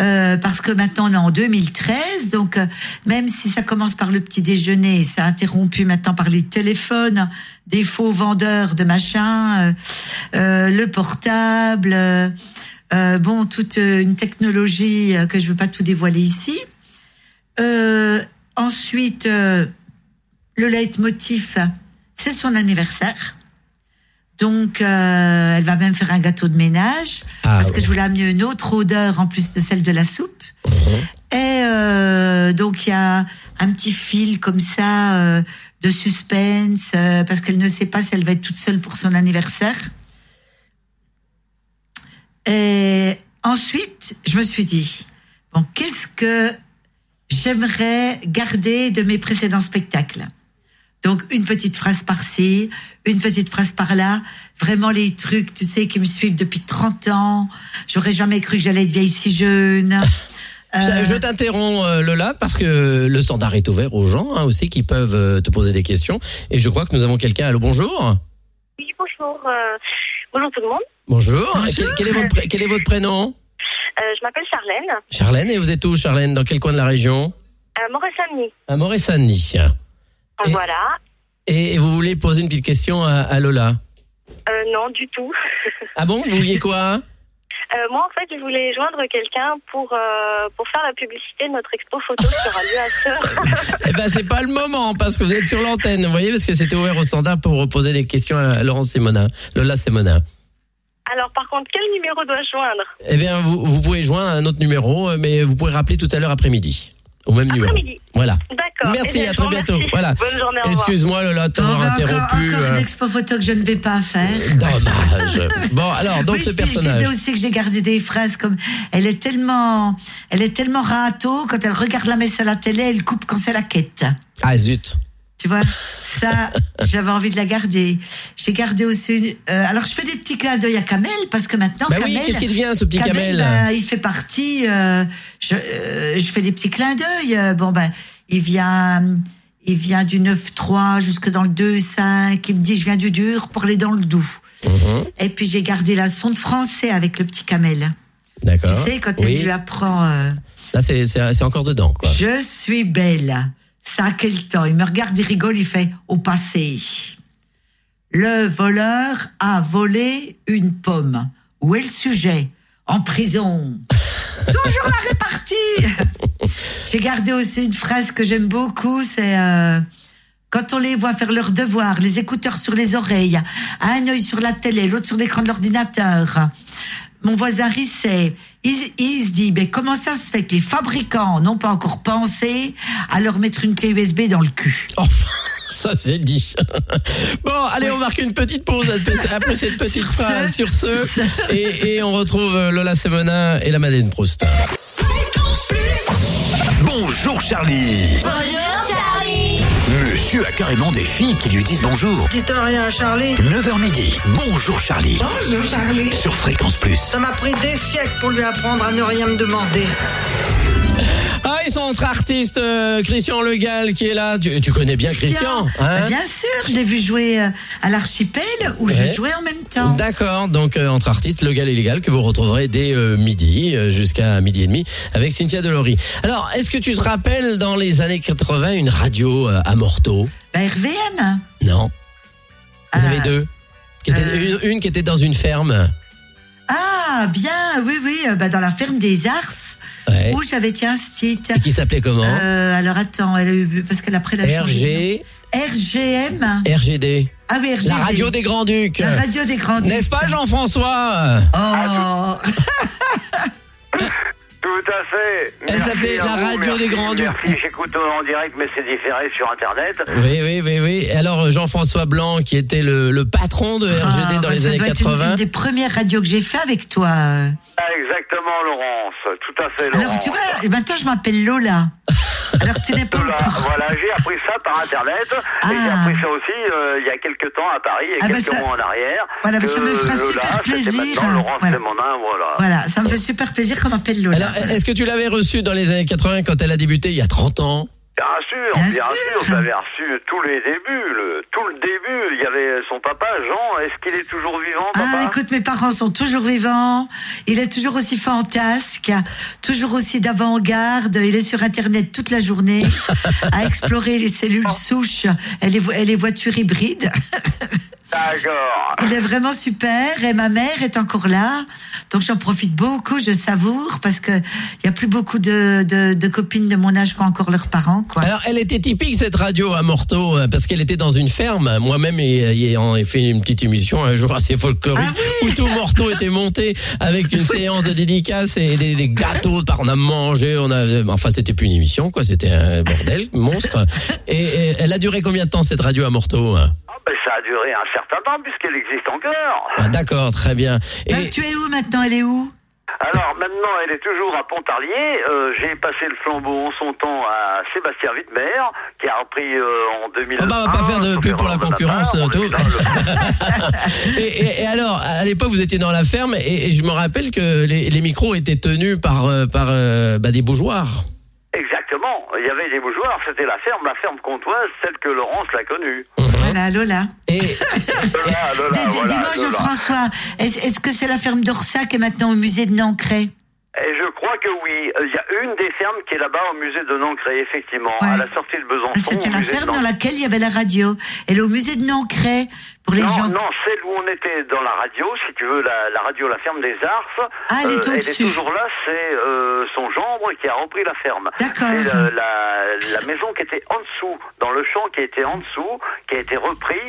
Euh, parce que maintenant on est en 2013, donc euh, même si ça commence par le petit déjeuner, ça a interrompu maintenant par les téléphones, des faux vendeurs de machin, euh, le portable, bon toute une technologie que je veux pas tout dévoiler ici. Euh, ensuite, euh, le leitmotiv, c'est son anniversaire. Donc, euh, elle va même faire un gâteau de ménage Ah, parce que je voulais amener une autre odeur en plus de celle de la soupe. Mhm. Et euh, donc il y a un petit fil comme ça euh, de suspense parce qu'elle ne sait pas si elle va être toute seule pour son anniversaire. Et ensuite, je me suis dit bon, qu'est-ce que j'aimerais garder de mes précédents spectacles donc une petite phrase par-ci, une petite phrase par-là, vraiment les trucs, tu sais, qui me suivent depuis 30 ans. J'aurais jamais cru que j'allais être vieille si jeune. Je, Euh, je t'interromps euh, Lola parce que le standard est ouvert aux gens hein, aussi qui peuvent euh, te poser des questions et je crois que nous avons quelqu'un. Allô, bonjour. Oui, bonjour. euh, bonjour tout le monde. Bonjour. Bonjour. Quel, quel est votre, pré- quel est votre prénom? Euh, je m'appelle Charlène, Charlène, et vous êtes où, Charlène Dans quel coin de la région euh, Moret-Saint-Denis. À Moret-Saint-Denis. Euh, Et- Voilà. Et, vous voulez poser une petite question à, à Lola Euh, non, du tout. Ah bon Vous vouliez quoi? Euh, moi, en fait, je voulais joindre quelqu'un pour, euh, pour faire la publicité de notre expo photo sur un lieu à sœur. Eh ben, c'est pas le moment parce que vous êtes sur l'antenne, vous voyez, parce que c'était ouvert au standard pour poser des questions à Laurence Simonin, Lola Simonin. Alors, par contre, quel numéro dois-je joindre Eh bien, vous, vous pouvez joindre un autre numéro, euh, mais vous pouvez rappeler tout à l'heure après-midi. Au même numéro. Après-midi. Voilà. D'accord. Merci, Eh bien, à très bientôt. Voilà. Bonne journée. Excuse-moi, Lola, de t'avoir Oh, mais encore, interrompu. encore euh, une expo photo que je ne vais pas faire. Dommage. Bon, alors, donc oui, ce je, dis- je personnage. disais aussi que j'ai gardé des phrases comme elle est tellement, elle est tellement râteau quand elle regarde la messe à la télé, elle coupe quand c'est la quête. Ah, zut. Tu vois, ça, j'avais envie de la garder. J'ai gardé aussi. une- euh, alors, je fais des petits clins d'œil à Kamel parce que maintenant, Bah oui, Kamel, qu'est-ce qui devient, ce petit Kamel bah, Il fait partie. euh, je, euh, je fais des petits clins d'œil. euh, bon ben, il vient, il vient du 9-3 jusque dans le 2-5. Il me dit, je viens du dur pour aller dans le doux. Mhm. Et puis j'ai gardé la leçon de français avec le petit Kamel. Tu D'accord. sais, quand Oui. elle lui apprend. euh, Là, c'est encore dedans, quoi. je suis belle. Ça a quel temps? Il me regarde, il rigole, il fait au passé. Le voleur a volé une pomme. Où est le sujet? En prison. Toujours la répartie. J'ai gardé aussi une phrase que j'aime beaucoup, c'est euh, quand on les voit faire leur devoir, les écouteurs sur les oreilles, un œil sur la télé, l'autre sur l'écran de l'ordinateur. Mon voisin Risset, il, il se dit, mais comment ça se fait que les fabricants n'ont pas encore pensé à leur mettre une clé USB dans le cul Enfin, ça c'est dit. Bon, allez, on marque une petite pause après- après cette petite Sur ce, phrase sur ce. sur ce. Et, et on retrouve euh, Lola Semonin et la Madeleine Proust. Bonjour Charlie Monsieur a carrément des filles qui lui disent bonjour. Dites rien à Charlie. 9h midi. Bonjour Charlie. Bonjour Charlie. Sur Fréquence Plus. Ça m'a pris des siècles pour lui apprendre à ne rien me demander. Ah, ils sont entre artistes, euh, Christian Legal qui est là. Tu, tu connais bien Christian, hein Bah, Bien sûr, je l'ai vu jouer euh, à l'archipel où Ouais. je jouais en même temps. D'accord, donc euh, entre artistes, Legal et Légal, que vous retrouverez dès euh, midi, euh, jusqu'à midi et demi, avec Cynthia Delory. Alors, est-ce que tu te rappelles dans les années 80 une radio euh, à Morteau? Bah, RVM. Non. Il y en Ah. avait deux. Qui était, Euh. une, une qui était dans une ferme. Ah, bien, oui, oui, bah, dans la ferme des Ars, Ouais. où j'avais tiens ce titre. Et qui s'appelait comment Euh, alors attends, elle a eu, parce qu'elle après elle a changé de nom. RG, RGM. RGD. Ah oui, RGD. La radio des Grands-Ducs. La radio des grands N'est-ce pas Jean-François? Oh, Tout à fait. Elle Merci s'appelait la vous, radio des merci, Grands-Ducs. Merci, j'écoute en direct, mais c'est différé sur Internet. Oui, oui, oui, oui. Et Alors euh, Jean-François Blanc, qui était le, le patron de RGD Ah, dans bah, les ça années doit être une- 80. une des premières radios que j'ai fait avec toi. Ah, exactement, Laurence. Tout à fait, Laurence. Alors tu vois, maintenant je m'appelle Lola. Alors tu n'es pas Voilà, voilà, j'ai appris ça par Internet. Et j'ai Ah. appris ça aussi euh, il y a quelques temps à Paris, et Ah, bah, quelques ça- mois en arrière. Voilà, bah, ça que me fera Lola, super plaisir. Laurence Voilà. Lemonin, voilà. Voilà, ça me fait super plaisir qu'on m'appelle Lola. Alors, est-ce que tu l'avais reçue dans les années 80 quand elle a débuté il y a 30 ans? Bien sûr, Bien bien, sûr. sûr, je l'avais reçu tous les débuts, le, tout le début. Il y avait son papa, Jean. Est-ce qu'il est toujours vivant, Ah, papa? écoute, mes parents sont toujours vivants. Il est toujours aussi fantasque, toujours aussi d'avant-garde. Il est sur Internet toute la journée à explorer les cellules souches et les, vo- et les voitures hybrides. Il est vraiment super et ma mère est encore là. Donc j'en profite beaucoup, je savoure parce que il y a plus beaucoup de, de, de copines de mon âge qui ont encore leurs parents, quoi. Alors, elle était typique cette radio à Morteau euh, parce qu'elle était dans une ferme. Moi-même, ayant fait une petite émission un jour assez folklorique Ah où tout Morteau était monté avec une séance de dédicaces et des, des gâteaux. Par on a mangé, on a. Enfin, c'était plus une émission, quoi. C'était un bordel monstre. Et, et elle a duré combien de temps cette radio à Morteau hein? Ben, ça a duré un certain temps puisqu'elle existe encore. Ah, D'accord, très bien. Et Bah, tu es où maintenant Elle est où? Alors maintenant, elle est toujours à Pontarlier. Euh, J'ai passé le flambeau en son temps à Sébastien Wittmer, qui a repris euh, en 2000. Oh bah, on va pas faire de pub pour la concurrence, tout. et, et- et alors, à l'époque, vous étiez dans la ferme et, et je me rappelle que les, les micros étaient tenus par, euh, par euh, bah, des bougeoirs. Exactement. Il y avait des bougeoirs. C'était la ferme, la ferme comtoise, celle que Laurence l'a connue. Voilà, Lola. Et Lola, Lola, voilà, Dis-moi. Jean-François, est-ce que c'est la ferme d'Orsac et maintenant au musée de Nancray Et je crois que oui. Euh, Il y a une des fermes qui est là-bas au musée de Nancré, effectivement, Ouais. à la sortie de Besançon. C'était au la ferme dans laquelle il y avait la radio. Elle est au musée de Nancray, Pour les non, gens. non, celle où on était dans la radio, si tu veux, la, la radio La Ferme des Arces. Ah, elle est elle est toujours là, c'est euh, son gendre qui a repris la ferme. D'accord. C'est la, la maison qui était en dessous, dans le champ qui était en dessous, qui a été repris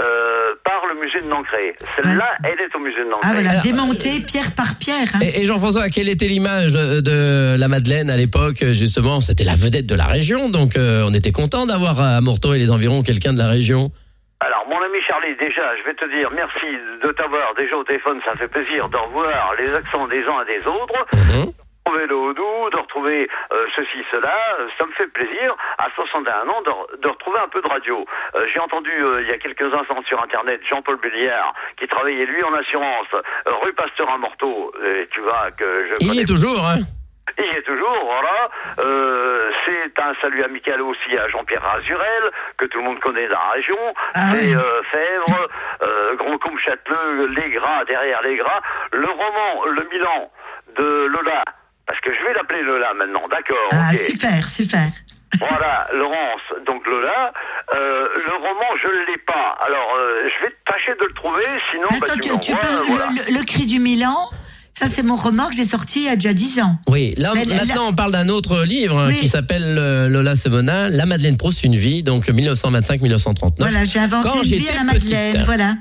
euh, par le musée de Nancré. Celle-là, elle est au musée de Nancré. Ah voilà, Alors, démonté pierre par pierre. hein. Et, et Jean-François, quelle était l'image de la Madeleine à l'époque Justement, c'était la vedette de la région, donc euh, on était content d'avoir à Morteau et les environs quelqu'un de la région? Alors, mon ami Charlie, déjà, je vais te dire merci de t'avoir déjà au téléphone. Ça fait plaisir de revoir les accents des uns et des autres. De retrouver le Haut-Doubs, de retrouver euh, ceci, cela, euh, ça me fait plaisir, à 61 ans, de, re- de retrouver un peu de radio. Euh, J'ai entendu il y a quelques instants sur Internet Jean-Paul Béliard, qui travaillait lui en assurance, rue Pasteur à Morteau, et tu vois que je Il y est toujours, hein il y est toujours, voilà. Euh, c'est un salut amical aussi à Jean-Pierre Azurel, que tout le monde connaît dans la région. Ah c'est oui. euh, Fèvre, euh, Grand Combe Châteleux, Les Gras, derrière Les Gras. Le roman Le Milan de Lola, parce que je vais l'appeler Lola maintenant, d'accord. Ah super, super. Voilà, Laurence, donc Lola. Euh, le roman, je ne l'ai pas. Alors, euh, je vais tâcher de le trouver, sinon... bah, Attends, tu tu, tu peux, voilà. le cri du Milan, ça c'est mon roman que j'ai sorti il y a déjà 10 ans. Oui, là Mais maintenant on parle d'un autre livre hein, Oui. qui s'appelle euh, Lola Semonin, La Madeleine Proust, une vie, donc 1925-1939. Voilà, j'ai inventé Quand une vie à la Madeleine, petite. voilà.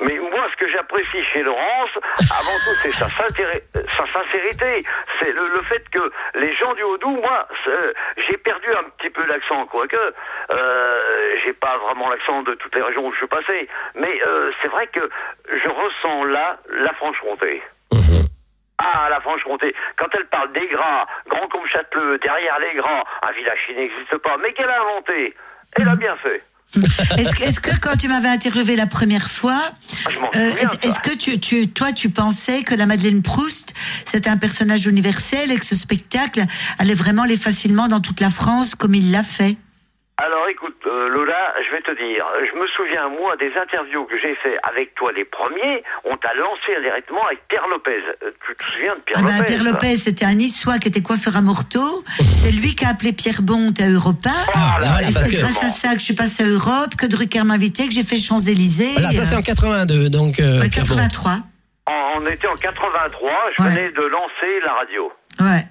Mais moi, ce que j'apprécie chez Laurence, avant tout, c'est sa, sincéri- sa sincérité. C'est le, le fait que les gens du Haut-Doubs, moi, c'est- j'ai perdu un petit peu l'accent, quoique euh, j'ai pas vraiment l'accent de toutes les régions où je suis passé. Mais euh, c'est vrai que je ressens là la Franche-Comté. Mhm. Ah, la Franche-Comté. Quand elle parle des gras, Grand Combe Châteleux, derrière les grands, un village qui n'existe pas, mais qu'elle a inventé. Elle a bien fait. Est-ce que, quand tu m'avais interviewé la première fois, Ah, euh, est-ce que tu, tu, toi, tu pensais que la Madeleine Proust, c'était un personnage universel et que ce spectacle allait vraiment aller facilement dans toute la France comme il l'a fait? Alors écoute, euh, Lola, je vais te dire, je me souviens, moi, des interviews que j'ai fait avec toi les premiers, on t'a lancé directement avec Pierre Lopez. Euh, tu te souviens de Pierre Ah ben, Lopez Pierre Lopez, c'était un Niçois qui était coiffeur à Morteau. C'est lui qui a appelé Pierre Bonte à Europa. Ah, là, et c'est que- grâce à ça que je suis passée à Europe, que Drucker m'a invité, que j'ai fait Champs-Élysées. Voilà, ça c'est en 82, donc euh, Ouais, Pierre Bon. 83. En- On était en 83, je Ouais. venais de lancer la radio. Ouais.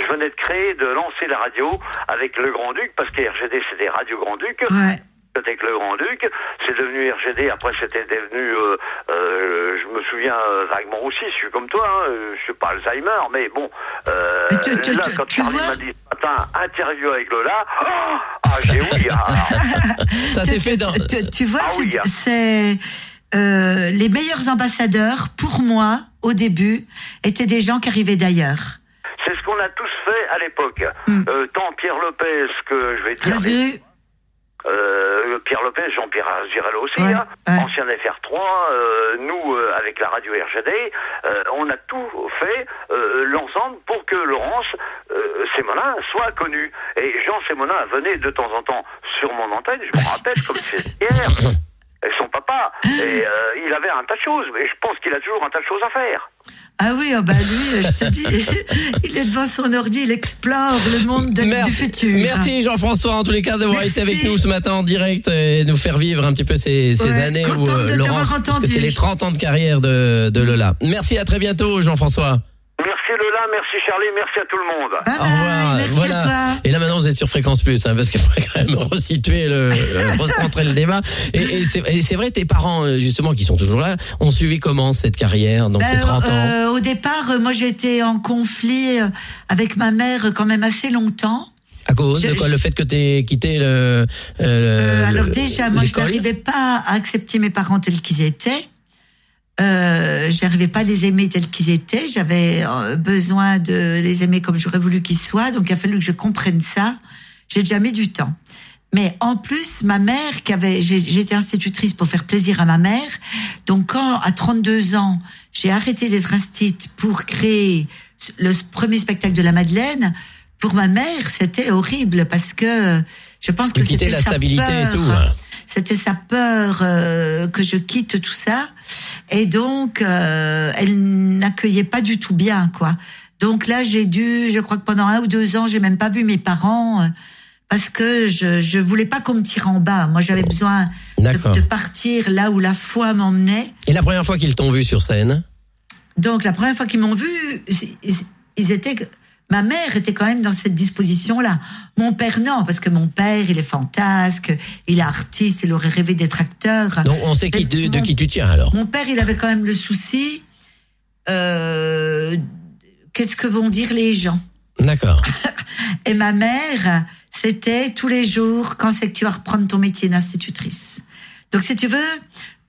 Je venais de créer, de lancer la radio avec le Grand-Duc, parce que RGD c'était Radio Grand-Duc. Ouais. C'était avec le Grand-Duc, c'est devenu RGD, après c'était devenu, euh, euh, je me souviens euh, vaguement aussi, je suis comme toi, hein, je suis pas Alzheimer, mais bon, euh, Mais tu- tu- là tu- quand tu Charlie m'a dit ce matin, interview avec Lola, oh, ah j'ai oui, ah, Ça Tu- s'est fait dans... tu, tu vois, Ah oui, c'est- hein. c'est euh, les meilleurs ambassadeurs pour moi au début étaient des gens qui arrivaient d'ailleurs. c'est ce qu'on a tous à l'époque. Hmm. Euh, tant Pierre Lopez que je vais dire, Euh, Pierre Lopez, Jean-Pierre Azurel aussi, Ouais, hein, ouais. ancien FR3, euh, nous euh, avec la radio RGD, on a tout fait l'ensemble pour que Laurence Sémonin soit connue. Et Jean Sémonin venait de temps en temps sur mon antenne, je me rappelle comme c'était hier, et son papa, et euh, il avait un tas de choses, mais je pense qu'il a toujours un tas de choses à faire. Ah oui, oh bah lui, je te dis, il est devant son ordi, il explore le monde de- du Merci, futur. merci Jean-François en tous les cas d'avoir été avec nous ce matin en direct et nous faire vivre un petit peu ces, ces Ouais, années où t'avoir Laurence, parce que entendu. c'est les 30 ans de carrière de, de Lola. Merci à très bientôt Jean-François. Merci Lola, merci Charlie, merci à tout le monde. Bye Au revoir. merci voilà. à toi. Et là maintenant vous êtes sur Fréquence Plus, hein, parce qu'il faudrait quand même resituer le, euh, recentrer le débat. Et, et c'est et c'est vrai, tes parents euh, justement qui sont toujours là, ont suivi comment cette carrière, donc Ben, ces 30 ans. euh, au départ, euh, moi été en conflit avec ma mère quand même assez longtemps. À cause je- de quoi je- Le fait que t'aies quitté le. euh, Euh, alors le- déjà, moi je n'arrivais pas à accepter mes parents tels qu'ils étaient. Euh, j'arrivais pas à les aimer tels qu'ils étaient. J'avais euh, besoin de les aimer comme j'aurais voulu qu'ils soient. Donc il a fallu que je comprenne ça. J'ai déjà mis du temps. Mais en plus, ma mère, qui avait, j'étais institutrice pour faire plaisir à ma mère. Donc quand, à 32 ans, j'ai arrêté d'être institutrice pour créer le premier spectacle de la Madeleine, pour ma mère, c'était horrible parce que je pense que c'était la stabilité et tout. hein. C'était sa peur euh, que je quitte tout ça. Et donc, euh, elle n'accueillait pas du tout bien, quoi. Donc là, j'ai dû, je crois que pendant un ou deux ans, j'ai même pas vu mes parents euh, parce que je je voulais pas qu'on me tire en bas. Moi, j'avais besoin de, partir là où la foi m'emmenait. Et la première fois qu'ils t'ont vu sur scène? Donc la première fois qu'ils m'ont vu, ils, ils étaient ma mère était quand même dans cette disposition-là. Mon père non, parce que mon père il est fantasque, il est artiste, il aurait rêvé d'être acteur. Donc on sait qui, de, qui tu tiens alors. Mon père, il avait quand même le souci. euh, Qu'est-ce que vont dire les gens D'accord. Et ma mère, c'était tous les jours quand c'est que tu vas reprendre ton métier d'institutrice. Donc si tu veux,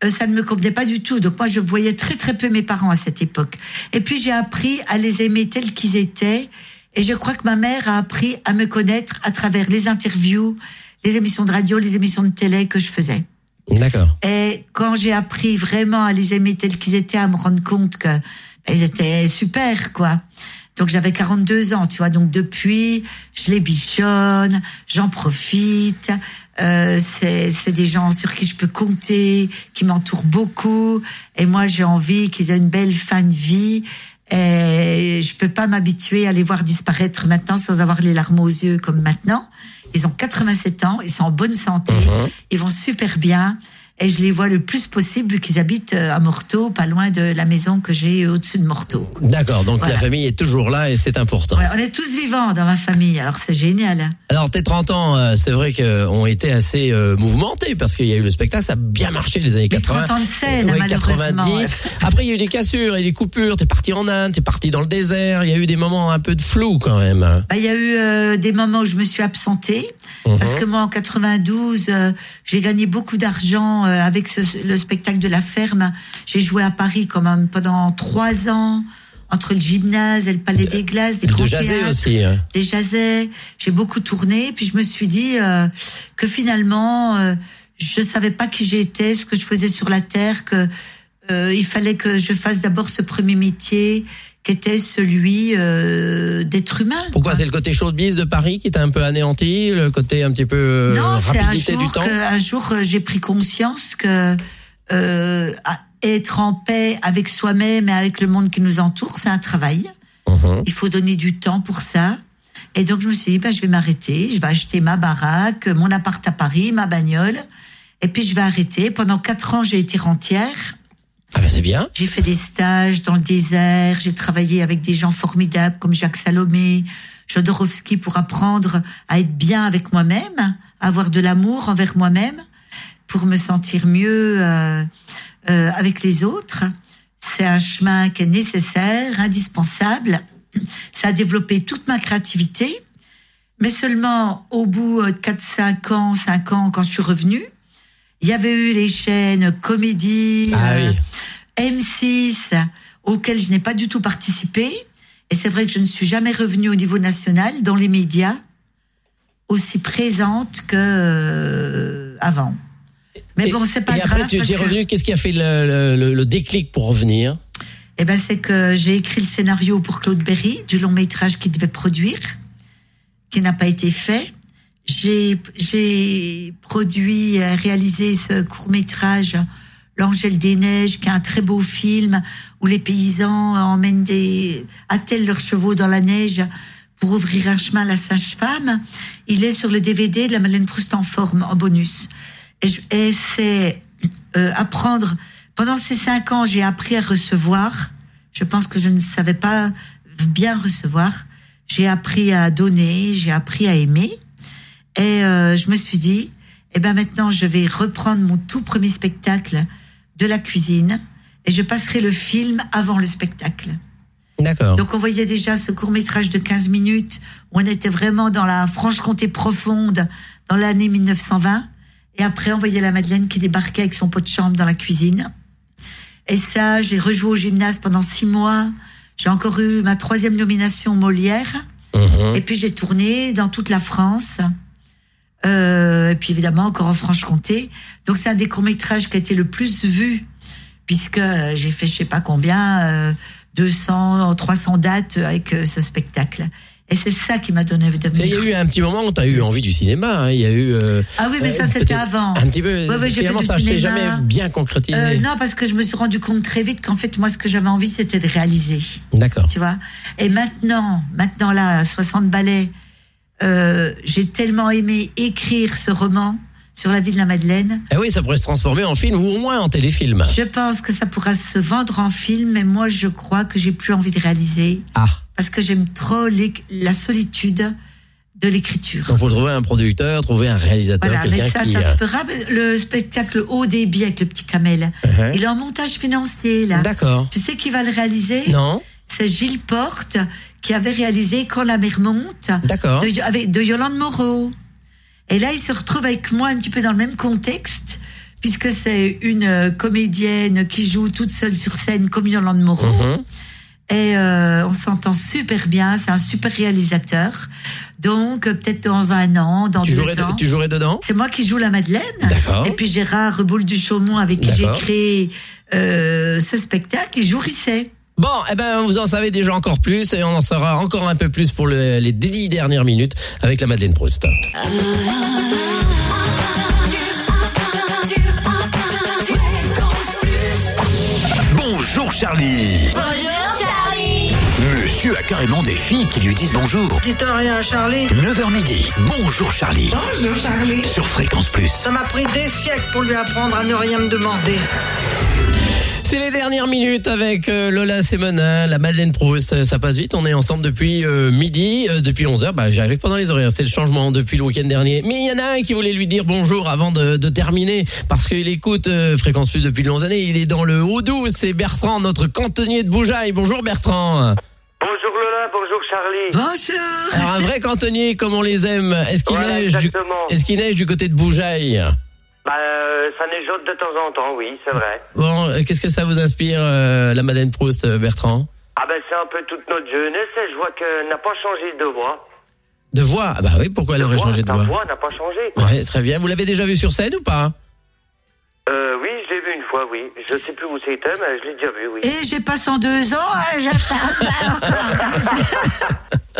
ça ne me convenait pas du tout. Donc moi, je voyais très très peu mes parents à cette époque. Et puis j'ai appris à les aimer tels qu'ils étaient. Et je crois que ma mère a appris à me connaître à travers les interviews, les émissions de radio, les émissions de télé que je faisais. D'accord. Et quand j'ai appris vraiment à les aimer tels qu'ils étaient, à me rendre compte que ben, ils étaient super, quoi. Donc j'avais 42 ans, tu vois. Donc depuis, je les bichonne, j'en profite. Euh, c'est des gens sur qui je peux compter, qui m'entourent beaucoup. Et moi, j'ai envie qu'ils aient une belle fin de vie. Et je peux pas m'habituer à les voir disparaître maintenant sans avoir les larmes aux yeux comme maintenant. Ils ont 87 ans, ils sont en bonne santé, Mhm. ils vont super bien. Et je les vois le plus possible vu qu'ils habitent euh, à Morteau, pas loin de la maison que j'ai au-dessus de Morteau. D'accord. Donc Voilà. la famille est toujours là et c'est important. Ouais, on est tous vivants dans ma famille, alors c'est génial. hein. Alors tes 30 ans, euh, c'est vrai qu'on été assez euh, mouvementés parce qu'il y a eu le spectacle, ça a bien marché les années Mais 80. 30 ans de scène, Ouais, malheureusement. 90. Après, il y a eu des cassures et des coupures. T'es parti en Inde, t'es parti dans le désert. Il y a eu des moments un peu de flou quand même. Bah, Il y a eu euh, des moments où je me suis absentée parce Mhm. que moi en 92 euh, j'ai gagné beaucoup d'argent euh, avec ce- le spectacle de la ferme. J'ai joué à Paris quand même pendant trois ans entre le gymnase et le Palais des Glaces, des grands théâtres, aussi. hein. des jazzets. J'ai beaucoup tourné puis je me suis dit euh, que finalement euh, je savais pas qui j'étais, ce que je faisais sur la terre, que euh, il fallait que je fasse d'abord ce premier métier était celui euh, d'être humain. Pourquoi quoi. c'est le côté showbiz de Paris qui t'a un peu anéanti, le côté un petit peu euh, Non, c'est un rapidité du jour temps que un jour j'ai pris conscience que euh, être en paix avec soi-même et avec le monde qui nous entoure, c'est un travail. Mhm. Il faut donner du temps pour ça. Et donc je me suis dit, ben, je vais m'arrêter, je vais acheter ma baraque, mon appart à Paris, ma bagnole, et puis je vais arrêter. Pendant quatre ans, j'ai été rentière. Ah ben c'est bien. J'ai fait des stages dans le désert, j'ai travaillé avec des gens formidables comme Jacques Salomé, Jodorowsky pour apprendre à être bien avec moi-même, avoir de l'amour envers moi-même, pour me sentir mieux euh, euh, avec les autres. C'est un chemin qui est nécessaire, indispensable. Ça a développé toute ma créativité, mais seulement au bout de 4, 5 ans, 5 ans, quand je suis revenue, il y avait eu les chaînes comédie, Ah euh, oui. M6, auxquelles je n'ai pas du tout participé. Et c'est vrai que je ne suis jamais revenue au niveau national, dans les médias, aussi présente que euh, avant. Mais Et- bon, c'est pas Et grave. après, tu parce es revenu. Qu'est-ce qui a fait le, le- le déclic pour revenir? Eh ben, c'est que j'ai écrit le scénario pour Claude Berry du long métrage qu'il devait produire, qui n'a pas été fait. J'ai, produit, euh, réalisé ce court métrage, L'Angèle des Neiges, qui est un très beau film où les paysans emmènent des, attellent leurs chevaux dans la neige pour ouvrir un chemin à la sage-femme. Il est sur le DVD de la Madeleine Proust en forme, en bonus. Et, et c'est euh, apprendre. Pendant ces cinq ans, j'ai appris à recevoir. Je pense que je ne savais pas bien recevoir. J'ai appris à donner, j'ai appris à aimer. Et euh, je me suis dit, eh ben maintenant, je vais reprendre mon tout premier spectacle de la cuisine et je passerai le film avant le spectacle. D'accord. Donc on voyait déjà ce court métrage de 15 minutes où on était vraiment dans la Franche-Comté profonde dans l'année 1920. Et après on voyait la Madeleine qui débarquait avec son pot de chambre dans la cuisine. Et ça, j'ai rejoué au gymnase pendant six mois. J'ai encore eu ma troisième nomination Molière. Mhm. Et puis j'ai tourné dans toute la France. Euh, et puis évidemment encore en Franche-Comté. Donc c'est un des courts-métrages qui a été le plus vu, puisque euh, j'ai fait je sais pas combien, euh, 200, 300 dates avec euh, ce spectacle. Et c'est ça qui m'a donné envie de Il y a eu un petit moment où tu as eu envie du cinéma. hein. Il y a eu euh, Ah oui, mais euh, ça c'était avant. un petit peu. Ouais, ouais, finalement, ça cinéma. jamais bien concrétisé. Euh, non, parce que je me suis rendu compte très vite qu'en fait, moi, ce que j'avais envie, c'était de réaliser. D'accord. tu vois? Et maintenant, maintenant là, à 60 ballets, euh, j'ai tellement aimé écrire ce roman sur la vie de la Madeleine. Eh oui, ça pourrait se transformer en film ou au moins en téléfilm. Je pense que ça pourra se vendre en film, mais moi je crois que j'ai plus envie de réaliser Ah, parce que j'aime trop les- la solitude de l'écriture. donc faut trouver un producteur, trouver un réalisateur, Voilà, mais quelqu'un ça, qui. ça euh, se fera. Le spectacle haut débit avec le petit Camel, uh-huh. il est en montage financier là. D'accord. Tu sais qui va le réaliser? Non, C'est Gilles Porte qui avait réalisé Quand la mer monte de, avec, de Yolande Moreau. Et là, il se retrouve avec moi un petit peu dans le même contexte, puisque c'est une euh, comédienne qui joue toute seule sur scène comme Yolande Moreau. Mhm. Et euh, on s'entend super bien, c'est un super réalisateur. Donc, euh, peut-être dans un an, dans Tu deux jouerais, ans. tu jouerais dedans? C'est moi qui joue la Madeleine. D'accord. Et puis Gérard Boule du Chaumont, avec qui j'ai créé euh, ce spectacle, il joue Risset. Bon, eh ben, vous en savez déjà encore plus et on en saura encore un peu plus pour le- les dix dernières minutes avec la Madeleine Proust. Bonjour Charlie. Monsieur a carrément des filles qui lui disent bonjour. Dites rien à Charlie. 9h midi. Bonjour Charlie. Bonjour Charlie. Sur Fréquence Plus. Ça m'a pris des siècles pour lui apprendre à ne rien me demander. C'est les dernières minutes avec euh, Lola Semonin, la Madeleine Proust. Ça passe vite, on est ensemble depuis euh, midi, euh, depuis 11h. Bah, j'arrive pendant les horaires, c'était le changement depuis le week-end dernier. Mais il y en a un qui voulait lui dire bonjour avant de, de terminer, parce qu'il écoute euh, Fréquence Plus depuis de longues années. Il est dans le Haut-Doubs, c'est Bertrand, notre cantonnier de Bougeaille. Bonjour Bertrand. Bonjour Lola, bonjour Charlie. Bonjour Alors un vrai cantonnier comme on les aime. Est-ce qu'il Voilà, neige, du... est-ce qu'il neige du côté de Bougeaille? Bah, euh, ça neigeote de temps en temps, oui, c'est vrai. Bon, euh, qu'est-ce que ça vous inspire, euh, la Madeleine Proust, euh, Bertrand? Ah ben c'est un peu toute notre jeunesse et je vois qu'elle n'a pas changé de voix. De voix? Ah bah oui, pourquoi elle De aurait voix, changé de ta voix? voix n'a pas changé. quoi. Ouais, très bien. Vous l'avez déjà vu sur scène ou pas? Euh, oui, je l'ai vu une fois, oui. Je sais plus où c'était, mais je l'ai déjà vu, oui. Et j'ai pas 102 ans, hein, j'ai pas-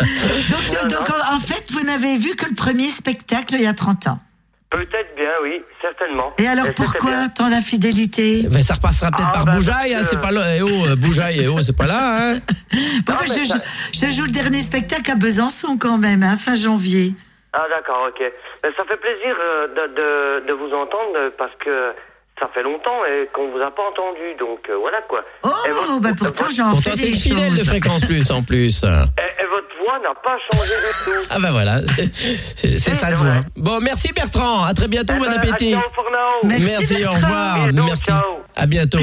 donc, donc, en en fait, vous n'avez vu que le premier spectacle il y a 30 ans. Peut-être bien, oui, certainement. Et alors pourquoi bien. tant d'infidélité? Ben, Ça repassera peut-être Ah, par bah, Bougeaille, hein, que- c'est pas là. Eh oh, euh, Bougeaille, eh oh, c'est pas là. Hein Bon, Non, mais je, ça- je- je joue le dernier spectacle à Besançon quand même, hein, fin janvier. Ah d'accord, ok. Mais ça fait plaisir euh, de, de, de vous entendre parce que ça fait longtemps et qu'on vous a pas entendu, donc euh, voilà quoi. Oh, Et votre- bah pourtant des une fidèle de fréquence plus en plus. Et, et votre voix n'a pas changé du tout. Ah bah voilà, c'est ça de vrai. voix. Bon, merci Bertrand. À très bientôt, Eh bon ben, appétit. Merci, Merci, au revoir. Merci. ciao. À bientôt.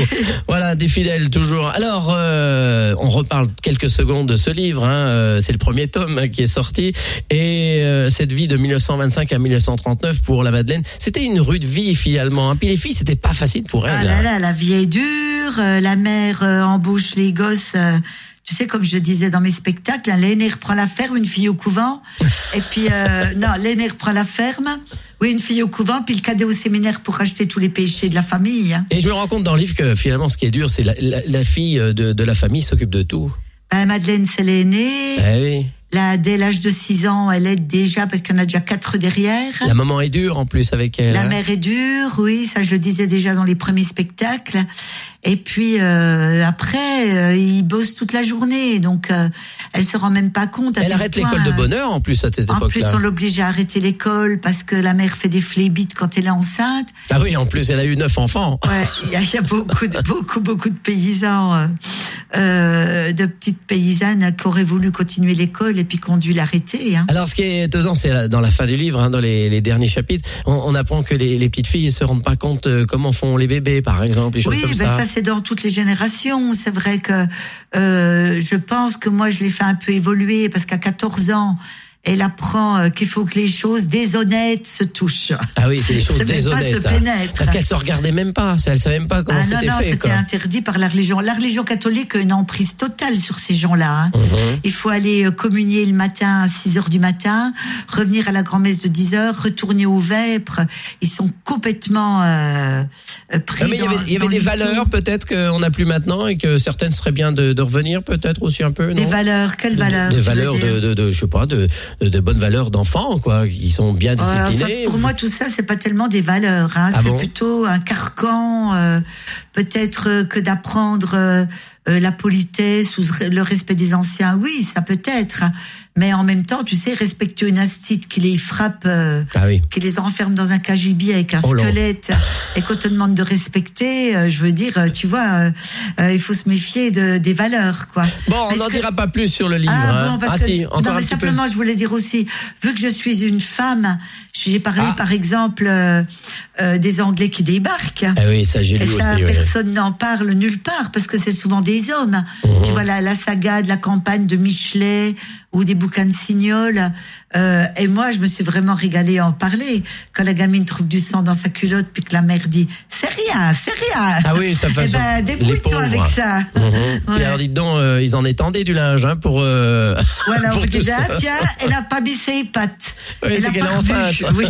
voilà, des fidèles toujours. Alors, euh, on reparle quelques secondes de ce livre. Hein. Euh, C'est le premier tome hein, qui est sorti. Et euh, cette vie de 1925 à 1939 pour la Madeleine, c'était une rude vie finalement. hein. Puis les filles, c'était pas facile pour Ah elles. là là, la vie est dure, euh, la mère euh, embauche les gosses. euh, tu sais, comme je disais dans mes spectacles, hein, l'aîné reprend la ferme, une fille au couvent. Et puis, euh, non, l'aîné reprend la ferme, oui, une fille au couvent, puis le cadet au séminaire pour racheter tous les péchés de la famille. hein. Et je me rends compte dans le livre que finalement, ce qui est dur, c'est la, la- la fille de, de la famille s'occupe de tout. Ben, Madeleine, c'est l'aînée. Eh oui. Là, dès l'âge de 6 ans, elle aide déjà, parce qu'il y en a déjà quatre derrière. La maman est dure en plus avec elle. La hein. mère est dure, oui, ça je le disais déjà dans les premiers spectacles. Et puis euh, après, euh, il bosse toute la journée, donc euh, elle se rend même pas compte. Elle arrête l'école de euh, bonheur en plus à cette En plus, époque-là. on l'oblige à arrêter l'école parce que la mère fait des flébites quand elle est enceinte. Ah oui, en plus, elle a eu neuf enfants. Ouais, il y a, il y a beaucoup, de, beaucoup, beaucoup de paysans, euh, euh, de petites paysannes qui auraient voulu continuer l'école et puis qui ont dû l'arrêter. Hein. Alors, ce qui est étonnant, c'est dans la fin du livre, hein, dans les, les derniers chapitres, on, on apprend que les, les petites filles ne se rendent pas compte euh, comment font les bébés, par exemple, des choses Oui, comme ben ça. ça, c'est dans toutes les générations. C'est vrai que euh, je pense que moi je l'ai fait un peu évoluer parce qu'à 14 ans, elle apprend euh, qu'il faut que les choses déshonnêtes se touchent. Ah oui, c'est des choses même pas déshonnêtes. se hein. pénètre. Parce qu'elle se regardait même pas, elle savait même pas comment Ah non, c'était non, fait. c'était interdit par la religion. La religion catholique a une emprise totale sur ces gens-là. hein. Mhm. Il faut aller euh, communier le matin à 6 heures du matin, revenir à la grand-messe de 10 heures, retourner au vêpres. Ils sont complètement euh, euh, pris Ah, mais il y avait, il y avait dans des le valeurs peut-être qu'on n'a plus maintenant et que certaines seraient bien de, de revenir peut-être aussi un peu, non? Des valeurs, quelles valeurs Des valeurs de, de, de, je sais pas, de, de, de bonnes valeurs d'enfants, quoi, qui sont bien Ouais, enfin, disciplinés. pour moi, tout ça, c'est pas tellement des valeurs. Hein. Ah c'est bon plutôt un carcan, euh, peut-être euh, que d'apprendre euh, euh, la politesse ou le respect des anciens, oui, ça peut être. Mais en même temps, tu sais, respecter une astite qui les frappe, euh, Ah oui. qui les enferme dans un cagibi avec un Oh squelette, et qu'on te demande de respecter, euh, je veux dire, tu vois, euh, il faut se méfier de, des valeurs, quoi. Bon, on n'en que- dira pas plus sur le livre. ah hein. bon, parce Ah que si, encore non, un mais peu. simplement, je voulais dire aussi, vu que je suis une femme, j'ai parlé Ah. par exemple des Anglais qui débarquent. Ah oui, ça j'ai lu aussi. Personne n'en parle nulle part parce que c'est souvent des hommes. Mhm. Tu vois la, la saga de la campagne de Michelet ou des bouquins de Signol. Euh, et moi, je me suis vraiment régalée à en parler. Quand la gamine trouve du sang dans sa culotte, puis que la mère dit c'est rien, c'est rien. Ah oui, ça fait Eh ben, débrouille-toi avec ça. Mhm. Ouais. Et alors dites donc, euh, ils en étendaient du linge hein, pour. euh, Voilà, on pour tout disait, ah, tiens, elle a pas mis ses pattes. Oui, elle c'est a qu'elle est enceinte. Oui,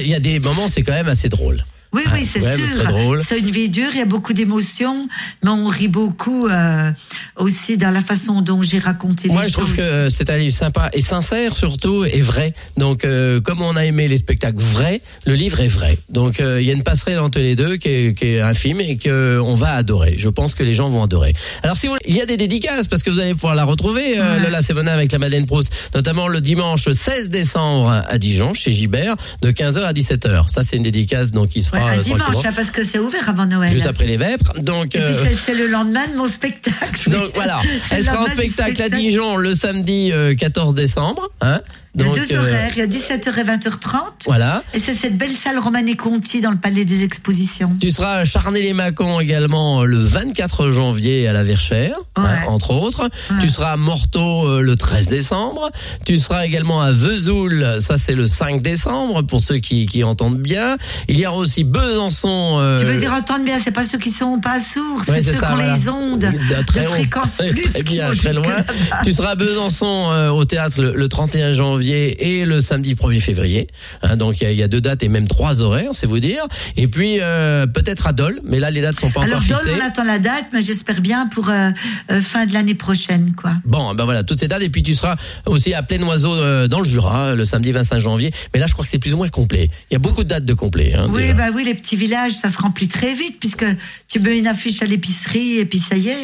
Il y a des moments, c'est quand même assez drôle. Oui, Ah, oui c'est ouais, sûr. C'est une vie dure, il y a beaucoup d'émotions, mais on rit beaucoup euh, aussi dans la façon dont j'ai raconté Moi, les je trouve que c'est un livre sympa et sincère surtout et vrai. Donc, euh, comme on a aimé les spectacles vrais, le livre est vrai. Donc, euh, il y a une passerelle entre les deux qui est, qui est infime et que on va adorer. Je pense que les gens vont adorer. Alors, si vous, il y a des dédicaces parce que vous allez pouvoir la retrouver, Ouais. Lola Sébonin avec la Madeleine Proust, notamment le dimanche 16 décembre à Dijon chez Gibert de 15h à 17h. Ça, c'est une dédicace donc qui se fera un euh, dimanche, tranquillement, hein, parce que c'est ouvert avant Noël. juste après les vêpres. Donc, Et puis euh, c'est- le lendemain de mon spectacle. donc voilà, elle le sera en spectacle à Dijon le samedi euh, 14 décembre. Hein Il y a deux euh, horaires, il y a 17h et 20h30. Voilà. Et c'est cette belle salle Romane et Conti dans le Palais des Expositions. Tu seras à Charnay-les-Macons également euh, le 24 janvier à la Verchère, hein, Ouais. entre autres. Ouais. Tu seras à Morteau euh, le 13 décembre. Tu seras également à Vesoul, ça c'est le 5 décembre pour ceux qui, qui entendent bien. Il y aura aussi Besançon. euh, Tu veux dire entendre bien, c'est pas ceux qui sont pas sourds, Ouais, c'est c'est ceux qui ont les ondes De fréquence plus très bien, très loin. Tu seras à Besançon euh, au théâtre le, le 31 janvier et le samedi 1er février. Hein, donc il y, a- il y a deux dates et même trois horaires, c'est vous dire. Et puis euh, peut-être à Dole, mais là les dates sont pas Alors encore Dole, fixées. on attend la date, mais j'espère bien pour euh, euh, fin de l'année prochaine, quoi. Bon, ben voilà, toutes ces dates. Et puis tu seras aussi à Plein Oiseau euh, dans le Jura, le samedi 25 janvier. Mais là, je crois que c'est plus ou moins complet. Il y a beaucoup de dates de complet. Hein, Oui, déjà. bah oui, les petits villages, ça se remplit très vite puisque tu mets une affiche à l'épicerie et puis ça y est,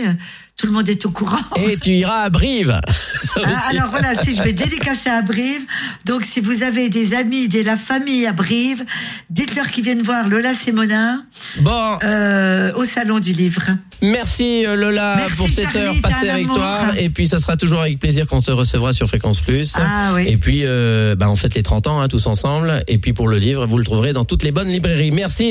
tout le monde est au courant. Et tu iras à Brive. Ah, alors voilà, si je vais dédicacer à Brive, donc si vous avez des amis, de la famille à Brive, dites-leur qu'ils viennent voir Lola Sémonin Bon, euh, au salon du livre. merci euh, Lola Merci, pour cette Charlie, heure passée avec toi. Et puis, ça sera toujours avec plaisir qu'on te recevra sur Fréquence Plus. Ah oui. Et puis, euh, ben, on fête les 30 ans hein, tous ensemble. Et puis, pour le livre, vous le trouverez dans toutes les bonnes librairies. Merci.